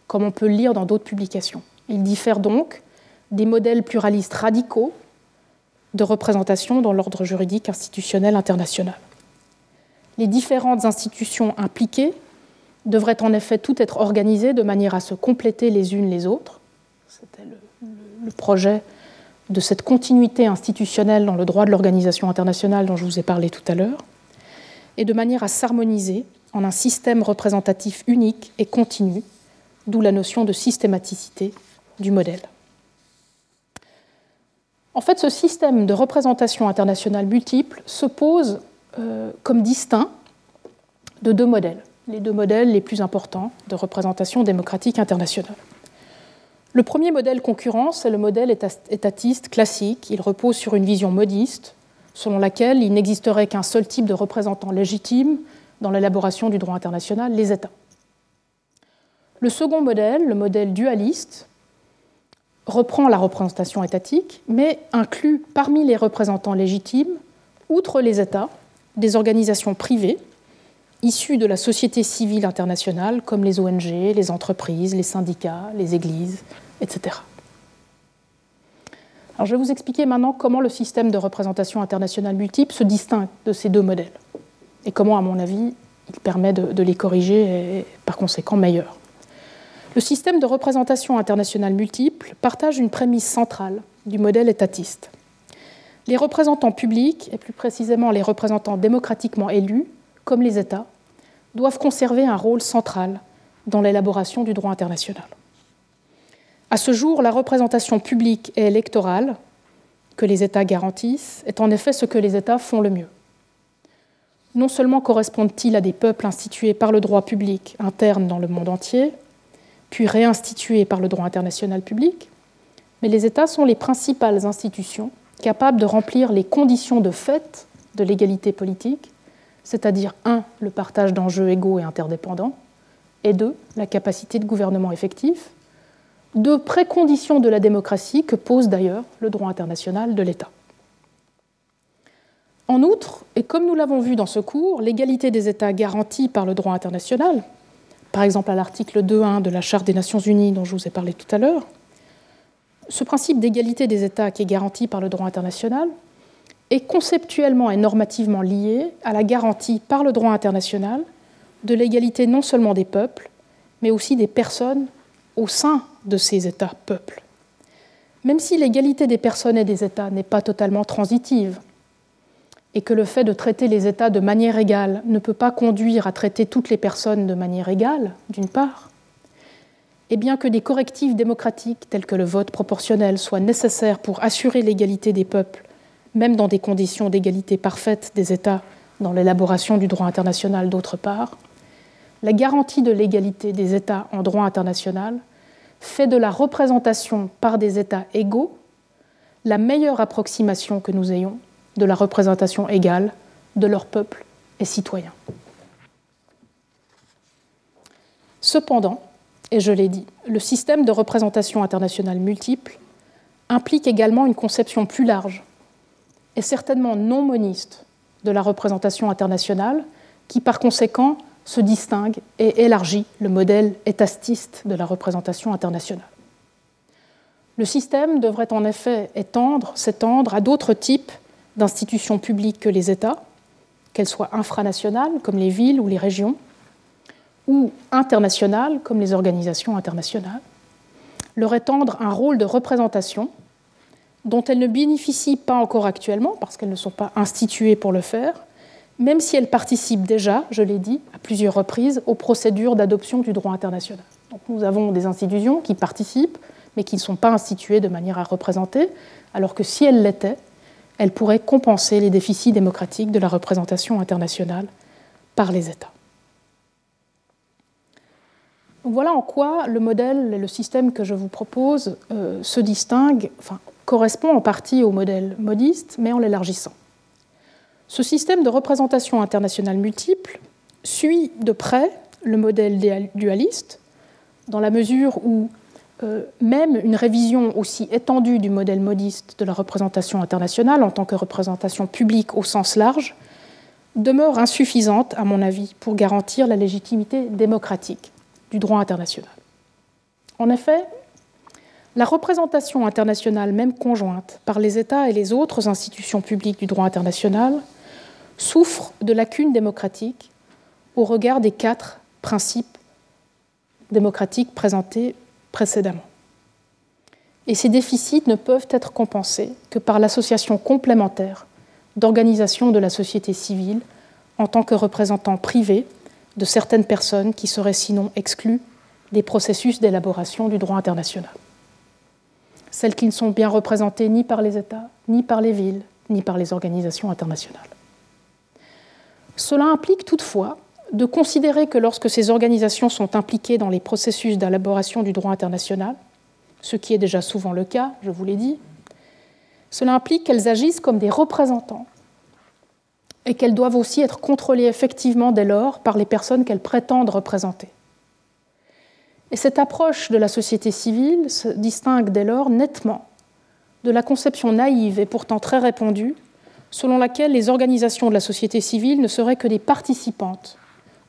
comme on peut le lire dans d'autres publications. Il diffère donc des modèles pluralistes radicaux de représentation dans l'ordre juridique institutionnel international. Les différentes institutions impliquées devraient en effet toutes être organisées de manière à se compléter les unes les autres. C'était le le projet de cette continuité institutionnelle dans le droit de l'organisation internationale dont je vous ai parlé tout à l'heure, et de manière à s'harmoniser en un système représentatif unique et continu, d'où la notion de systématicité du modèle. En fait, ce système de représentation internationale multiple se pose euh, comme distinct de deux modèles, les deux modèles les plus importants de représentation démocratique internationale. Le premier modèle concurrent, c'est le modèle étatiste classique. Il repose sur une vision modiste, selon laquelle il n'existerait qu'un seul type de représentant légitime dans l'élaboration du droit international, les États. Le second modèle, le modèle dualiste, reprend la représentation étatique, mais inclut parmi les représentants légitimes, outre les États, des organisations privées issues de la société civile internationale, comme les ONG, les entreprises, les syndicats, les églises, etc. Je vais vous expliquer maintenant comment le système de représentation internationale multiple se distingue de ces deux modèles et comment, à mon avis, il permet de, les corriger et par conséquent meilleur. Le système de représentation internationale multiple partage une prémisse centrale du modèle étatiste. Les représentants publics, et plus précisément les représentants démocratiquement élus, comme les États, doivent conserver un rôle central dans l'élaboration du droit international. À ce jour, la représentation publique et électorale que les États garantissent est en effet ce que les États font le mieux. Non seulement correspondent-ils à des peuples institués par le droit public interne dans le monde entier, puis réinstitués par le droit international public, mais les États sont les principales institutions capables de remplir les conditions de fait de l'égalité politique, c'est-à-dire 1. le partage d'enjeux égaux et interdépendants, et 2. la capacité de gouvernement effectif, deux préconditions de la démocratie que pose d'ailleurs le droit international de l'État. En outre, et comme nous l'avons vu dans ce cours, l'égalité des États garantie par le droit international, par exemple à l'article 2.1 de la Charte des Nations Unies dont je vous ai parlé tout à l'heure, ce principe d'égalité des États qui est garanti par le droit international est conceptuellement et normativement lié à la garantie par le droit international de l'égalité non seulement des peuples, mais aussi des personnes au sein de ces États-peuples. Même si l'égalité des personnes et des États n'est pas totalement transitive, et que le fait de traiter les États de manière égale ne peut pas conduire à traiter toutes les personnes de manière égale, d'une part, et bien que des correctifs démocratiques tels que le vote proportionnel soient nécessaires pour assurer l'égalité des peuples, même dans des conditions d'égalité parfaite des États dans l'élaboration du droit international d'autre part, la garantie de l'égalité des États en droit international fait de la représentation par des États égaux la meilleure approximation que nous ayons de la représentation égale de leur peuple et citoyens. Cependant, et je l'ai dit, le système de représentation internationale multiple implique également une conception plus large et certainement non moniste de la représentation internationale qui par conséquent se distingue et élargit le modèle étatiste de la représentation internationale. Le système devrait en effet étendre, s'étendre à d'autres types d'institutions publiques que les États, qu'elles soient infranationales comme les villes ou les régions, ou internationales comme les organisations internationales, leur étendre un rôle de représentation dont elles ne bénéficient pas encore actuellement parce qu'elles ne sont pas instituées pour le faire, même si elles participent déjà, je l'ai dit à plusieurs reprises, aux procédures d'adoption du droit international. Nous avons des institutions qui participent, mais qui ne sont pas instituées de manière à représenter, alors que si elles l'étaient, elles pourraient compenser les déficits démocratiques de la représentation internationale par les États. voilà en quoi le modèle et le système que je vous propose euh, se distinguent, enfin, correspond en partie au modèle modiste, mais en l'élargissant. Ce système de représentation internationale multiple suit de près le modèle dualiste, dans la mesure où euh, même une révision aussi étendue du modèle modiste de la représentation internationale en tant que représentation publique au sens large demeure insuffisante, à mon avis, pour garantir la légitimité démocratique du droit international. En effet, la représentation internationale, même conjointe, par les États et les autres institutions publiques du droit international, souffre de lacunes démocratiques au regard des quatre principes démocratiques présentés précédemment. Et ces déficits ne peuvent être compensés que par l'association complémentaire d'organisations de la société civile en tant que représentants privés de certaines personnes qui seraient sinon exclues des processus d'élaboration du droit international. Celles qui ne sont bien représentées ni par les États, ni par les villes, ni par les organisations internationales. Cela implique toutefois de considérer que lorsque ces organisations sont impliquées dans les processus d'élaboration du droit international, ce qui est déjà souvent le cas, je vous l'ai dit, cela implique qu'elles agissent comme des représentants et qu'elles doivent aussi être contrôlées effectivement dès lors par les personnes qu'elles prétendent représenter. Et cette approche de la société civile se distingue dès lors nettement de la conception naïve et pourtant très répandue selon laquelle les organisations de la société civile ne seraient que des participantes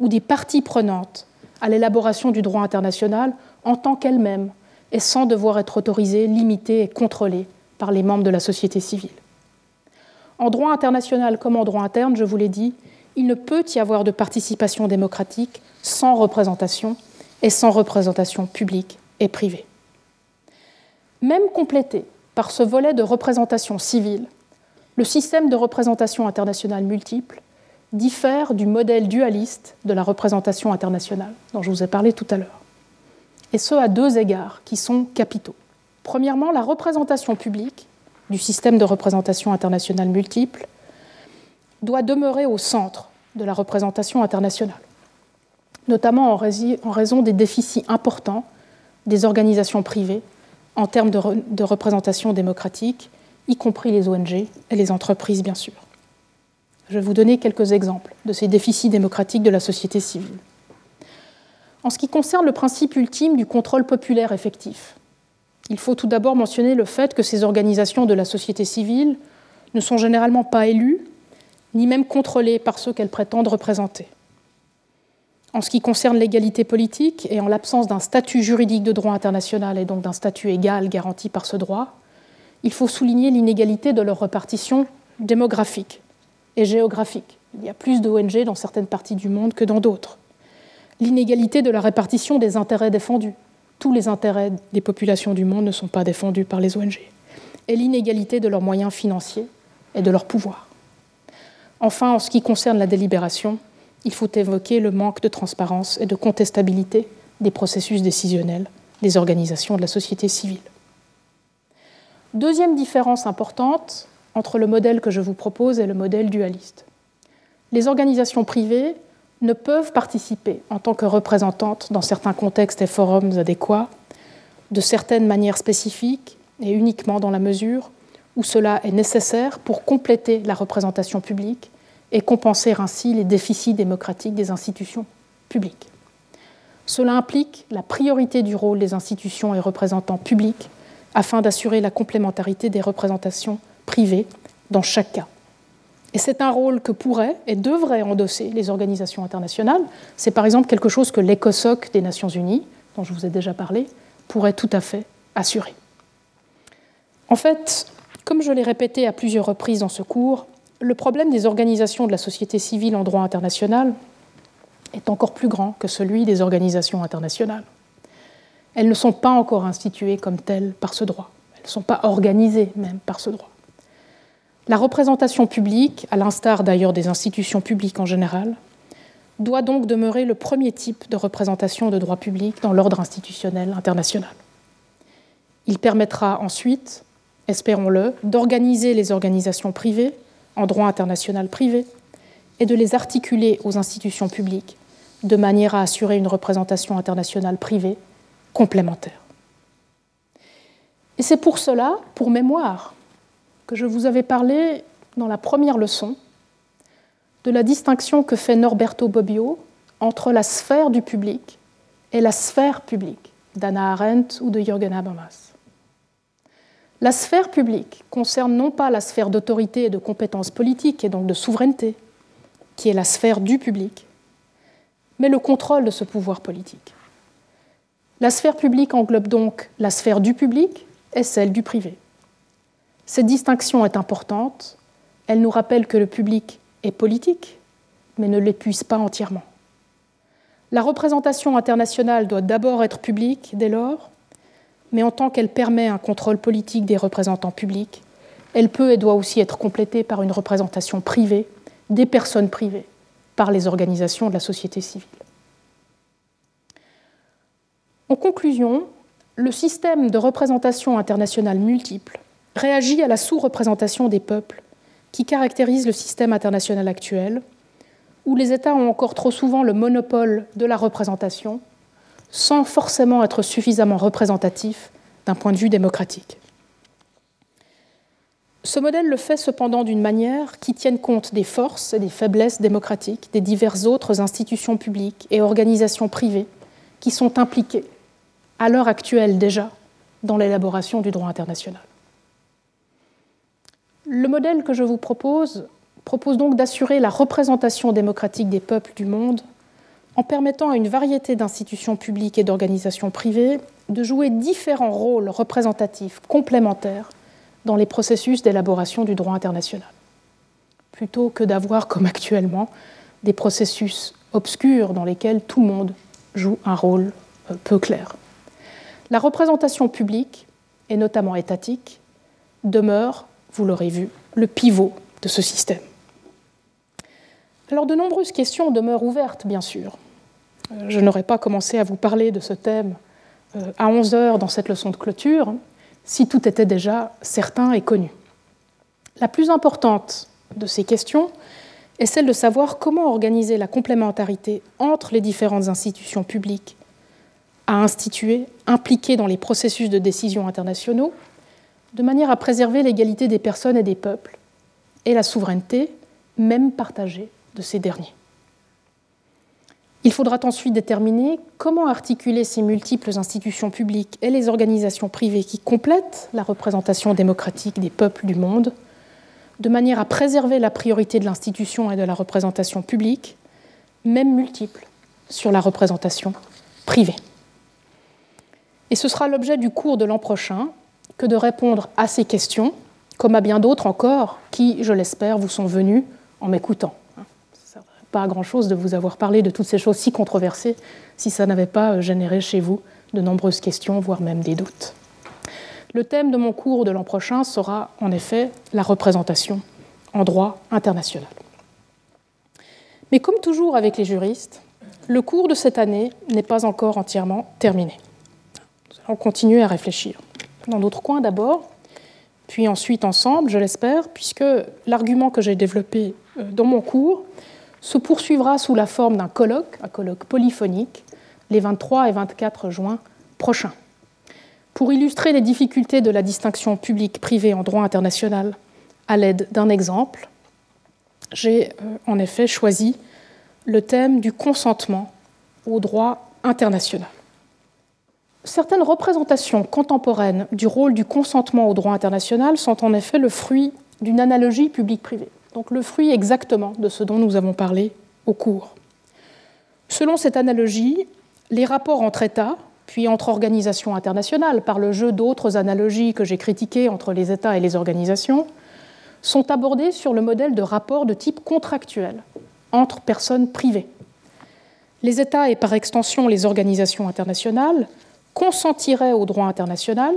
ou des parties prenantes à l'élaboration du droit international en tant qu'elles-mêmes et sans devoir être autorisées, limitées et contrôlées par les membres de la société civile. En droit international comme en droit interne, je vous l'ai dit, il ne peut y avoir de participation démocratique sans représentation et sans représentation publique et privée. Même complété par ce volet de représentation civile, le système de représentation internationale multiple diffère du modèle dualiste de la représentation internationale dont je vous ai parlé tout à l'heure. Et ce à deux égards qui sont capitaux. Premièrement, la représentation publique du système de représentation internationale multiple doit demeurer au centre de la représentation internationale, notamment en raison des déficits importants des organisations privées en termes de, représentation démocratique, y compris les ONG et les entreprises, bien sûr. Je vais vous donner quelques exemples de ces déficits démocratiques de la société civile. En ce qui concerne le principe ultime du contrôle populaire effectif, il faut tout d'abord mentionner le fait que ces organisations de la société civile ne sont généralement pas élues, ni même contrôlées par ceux qu'elles prétendent représenter. En ce qui concerne l'égalité politique et en l'absence d'un statut juridique de droit international et donc d'un statut égal garanti par ce droit, il faut souligner l'inégalité de leur répartition démographique et géographique. Il y a plus d'ONG dans certaines parties du monde que dans d'autres. L'inégalité de la répartition des intérêts défendus. Tous les intérêts des populations du monde ne sont pas défendus par les ONG. Et l'inégalité de leurs moyens financiers et de leur pouvoir. Enfin, en ce qui concerne la délibération, il faut évoquer le manque de transparence et de contestabilité des processus décisionnels des organisations de la société civile. Deuxième différence importante entre le modèle que je vous propose et le modèle dualiste. Les organisations privées ne peuvent participer en tant que représentantes dans certains contextes et forums adéquats, de certaines manières spécifiques et uniquement dans la mesure où cela est nécessaire pour compléter la représentation publique et compenser ainsi les déficits démocratiques des institutions publiques. Cela implique la priorité du rôle des institutions et représentants publics afin d'assurer la complémentarité des représentations privées dans chaque cas. Et c'est un rôle que pourraient et devraient endosser les organisations internationales. C'est par exemple quelque chose que l'ECOSOC des Nations Unies, dont je vous ai déjà parlé, pourrait tout à fait assurer. En fait, comme je l'ai répété à plusieurs reprises dans ce cours, le problème des organisations de la société civile en droit international est encore plus grand que celui des organisations internationales. Elles ne sont pas encore instituées comme telles par ce droit. Elles ne sont pas organisées même par ce droit. La représentation publique, à l'instar d'ailleurs des institutions publiques en général, doit donc demeurer le premier type de représentation de droit public dans l'ordre institutionnel international. Il permettra ensuite, espérons-le, d'organiser les organisations privées en droit international privé et de les articuler aux institutions publiques de manière à assurer une représentation internationale privée complémentaire. Et c'est pour cela, pour mémoire, que je vous avais parlé dans la première leçon de la distinction que fait Norberto Bobbio entre la sphère du public et la sphère publique d'Anna Arendt ou de Jürgen Habermas. La sphère publique concerne non pas la sphère d'autorité et de compétences politiques et donc de souveraineté, qui est la sphère du public, mais le contrôle de ce pouvoir politique. La sphère publique englobe donc la sphère du public et celle du privé. Cette distinction est importante. Elle nous rappelle que le public est politique, mais ne l'épuise pas entièrement. La représentation internationale doit d'abord être publique dès lors, mais en tant qu'elle permet un contrôle politique des représentants publics, elle peut et doit aussi être complétée par une représentation privée des personnes privées par les organisations de la société civile. En conclusion, le système de représentation internationale multiple réagit à la sous-représentation des peuples qui caractérise le système international actuel, où les États ont encore trop souvent le monopole de la représentation sans forcément être suffisamment représentatif d'un point de vue démocratique. Ce modèle le fait cependant d'une manière qui tienne compte des forces et des faiblesses démocratiques des diverses autres institutions publiques et organisations privées qui sont impliquées, à l'heure actuelle déjà, dans l'élaboration du droit international. Le modèle que je vous propose propose donc d'assurer la représentation démocratique des peuples du monde en permettant à une variété d'institutions publiques et d'organisations privées de jouer différents rôles représentatifs complémentaires dans les processus d'élaboration du droit international, plutôt que d'avoir, comme actuellement, des processus obscurs dans lesquels tout le monde joue un rôle euh, peu clair. La représentation publique, et notamment étatique, demeure, vous l'aurez vu, le pivot de ce système. Alors de nombreuses questions demeurent ouvertes, bien sûr, euh, je n'aurais pas commencé à vous parler de ce thème euh, à 11 heures dans cette leçon de clôture si tout était déjà certain et connu. La plus importante de ces questions est celle de savoir comment organiser la complémentarité entre les différentes institutions publiques à instituer, impliquées dans les processus de décision internationaux, de manière à préserver l'égalité des personnes et des peuples et la souveraineté, même partagée, de ces derniers. Il faudra ensuite déterminer comment articuler ces multiples institutions publiques et les organisations privées qui complètent la représentation démocratique des peuples du monde, de manière à préserver la priorité de l'institution et de la représentation publique, même multiple, sur la représentation privée. Et ce sera l'objet du cours de l'an prochain que de répondre à ces questions, comme à bien d'autres encore, qui, je l'espère, vous sont venus en m'écoutant pas grand-chose de vous avoir parlé de toutes ces choses si controversées si ça n'avait pas euh, généré chez vous de nombreuses questions, voire même des doutes. Le thème de mon cours de l'an prochain sera en effet la représentation en droit international. Mais comme toujours avec les juristes, le cours de cette année n'est pas encore entièrement terminé. Nous allons continuer à réfléchir. Dans d'autres coins d'abord, puis ensuite ensemble, je l'espère, puisque l'argument que j'ai développé euh, dans mon cours se poursuivra sous la forme d'un colloque, un colloque polyphonique, les 23 et 24 juin prochains. Pour illustrer les difficultés de la distinction publique-privée en droit international à l'aide d'un exemple, j'ai euh, en effet choisi le thème du consentement au droit international. Certaines représentations contemporaines du rôle du consentement au droit international sont en effet le fruit d'une analogie publique-privée donc le fruit exactement de ce dont nous avons parlé au cours. Selon cette analogie, les rapports entre États, puis entre organisations internationales, par le jeu d'autres analogies que j'ai critiquées entre les États et les organisations, sont abordés sur le modèle de rapports de type contractuel entre personnes privées. Les États et par extension les organisations internationales consentiraient au droit international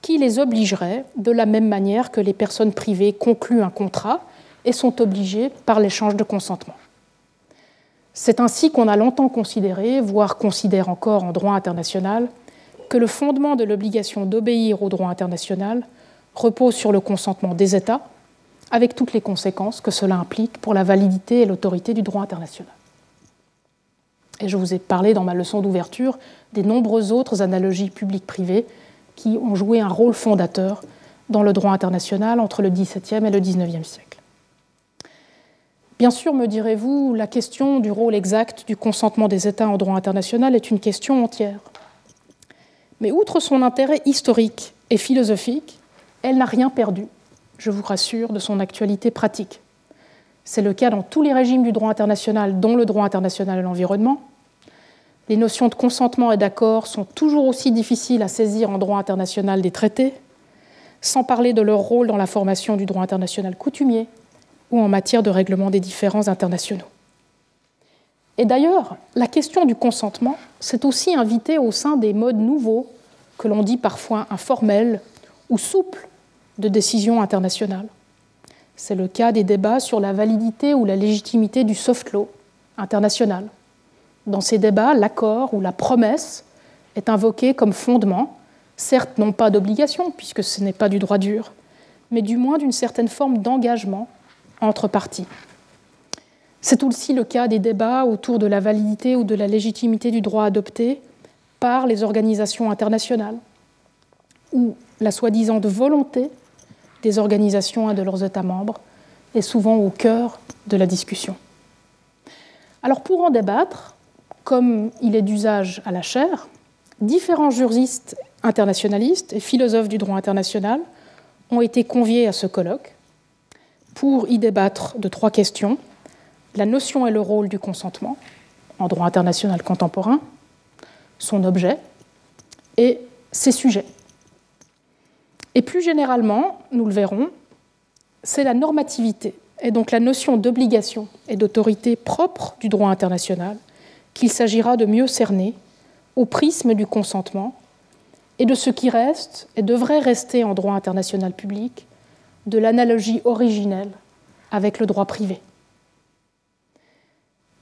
qui les obligerait, de la même manière que les personnes privées concluent un contrat, et sont obligés par l'échange de consentement. C'est ainsi qu'on a longtemps considéré, voire considère encore en droit international, que le fondement de l'obligation d'obéir au droit international repose sur le consentement des États, avec toutes les conséquences que cela implique pour la validité et l'autorité du droit international. Et je vous ai parlé dans ma leçon d'ouverture des nombreuses autres analogies publiques-privées qui ont joué un rôle fondateur dans le droit international entre le XVIIe et le XIXe siècle. Bien sûr, me direz-vous, la question du rôle exact du consentement des États en droit international est une question entière. Mais outre son intérêt historique et philosophique, elle n'a rien perdu, je vous rassure, de son actualité pratique. C'est le cas dans tous les régimes du droit international, dont le droit international et l'environnement. Les notions de consentement et d'accord sont toujours aussi difficiles à saisir en droit international des traités, sans parler de leur rôle dans la formation du droit international coutumier, ou en matière de règlement des différends internationaux. Et d'ailleurs, la question du consentement s'est aussi invitée au sein des modes nouveaux, que l'on dit parfois informels ou souples, de décisions internationales. C'est le cas des débats sur la validité ou la légitimité du soft law international. Dans ces débats, l'accord ou la promesse est invoqué comme fondement, certes non pas d'obligation, puisque ce n'est pas du droit dur, mais du moins d'une certaine forme d'engagement entre parties. C'est aussi le cas des débats autour de la validité ou de la légitimité du droit adopté par les organisations internationales, où la soi-disant volonté des organisations et de leurs États membres est souvent au cœur de la discussion. Alors pour en débattre, comme il est d'usage à la chaire, différents juristes internationalistes et philosophes du droit international ont été conviés à ce colloque pour y débattre de trois questions. La notion et le rôle du consentement en droit international contemporain, son objet et ses sujets. Et plus généralement, nous le verrons, c'est la normativité et donc la notion d'obligation et d'autorité propre du droit international qu'il s'agira de mieux cerner au prisme du consentement et de ce qui reste et devrait rester en droit international public de l'analogie originelle avec le droit privé.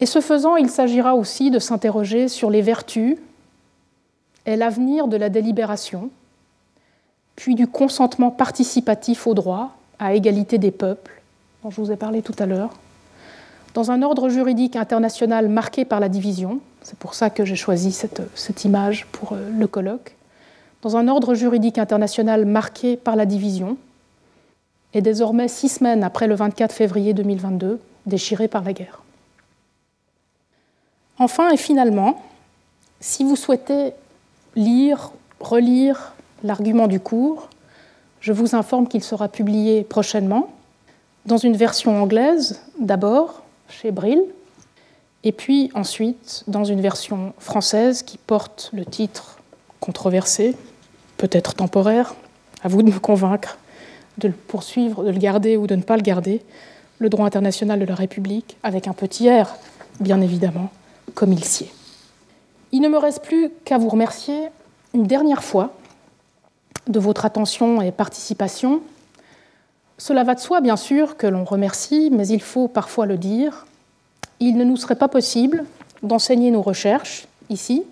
Et ce faisant, il s'agira aussi de s'interroger sur les vertus et l'avenir de la délibération, puis du consentement participatif au droit à égalité des peuples, dont je vous ai parlé tout à l'heure, dans un ordre juridique international marqué par la division, c'est pour ça que j'ai choisi cette, cette image pour euh, le colloque, dans un ordre juridique international marqué par la division, et désormais six semaines après le 24 février 2022, déchiré par la guerre. Enfin et finalement, si vous souhaitez lire, relire l'argument du cours, je vous informe qu'il sera publié prochainement dans une version anglaise d'abord chez Brill, et puis ensuite dans une version française qui porte le titre controversé, peut-être temporaire, à vous de me convaincre de le poursuivre, de le garder ou de ne pas le garder, le droit international de la République, avec un petit R, bien évidemment, comme il sied. Il ne me reste plus qu'à vous remercier une dernière fois de votre attention et participation. Cela va de soi, bien sûr, que l'on remercie, mais il faut parfois le dire. Il ne nous serait pas possible d'enseigner nos recherches ici,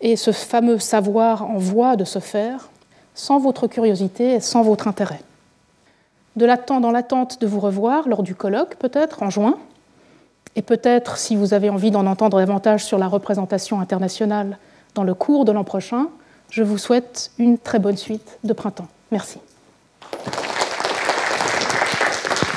et ce fameux savoir en voie de se faire, sans votre curiosité et sans votre intérêt. De dans l'attente de vous revoir lors du colloque, peut-être en juin, et peut-être, si vous avez envie d'en entendre davantage sur la représentation internationale dans le cours de l'an prochain, je vous souhaite une très bonne suite de printemps. Merci.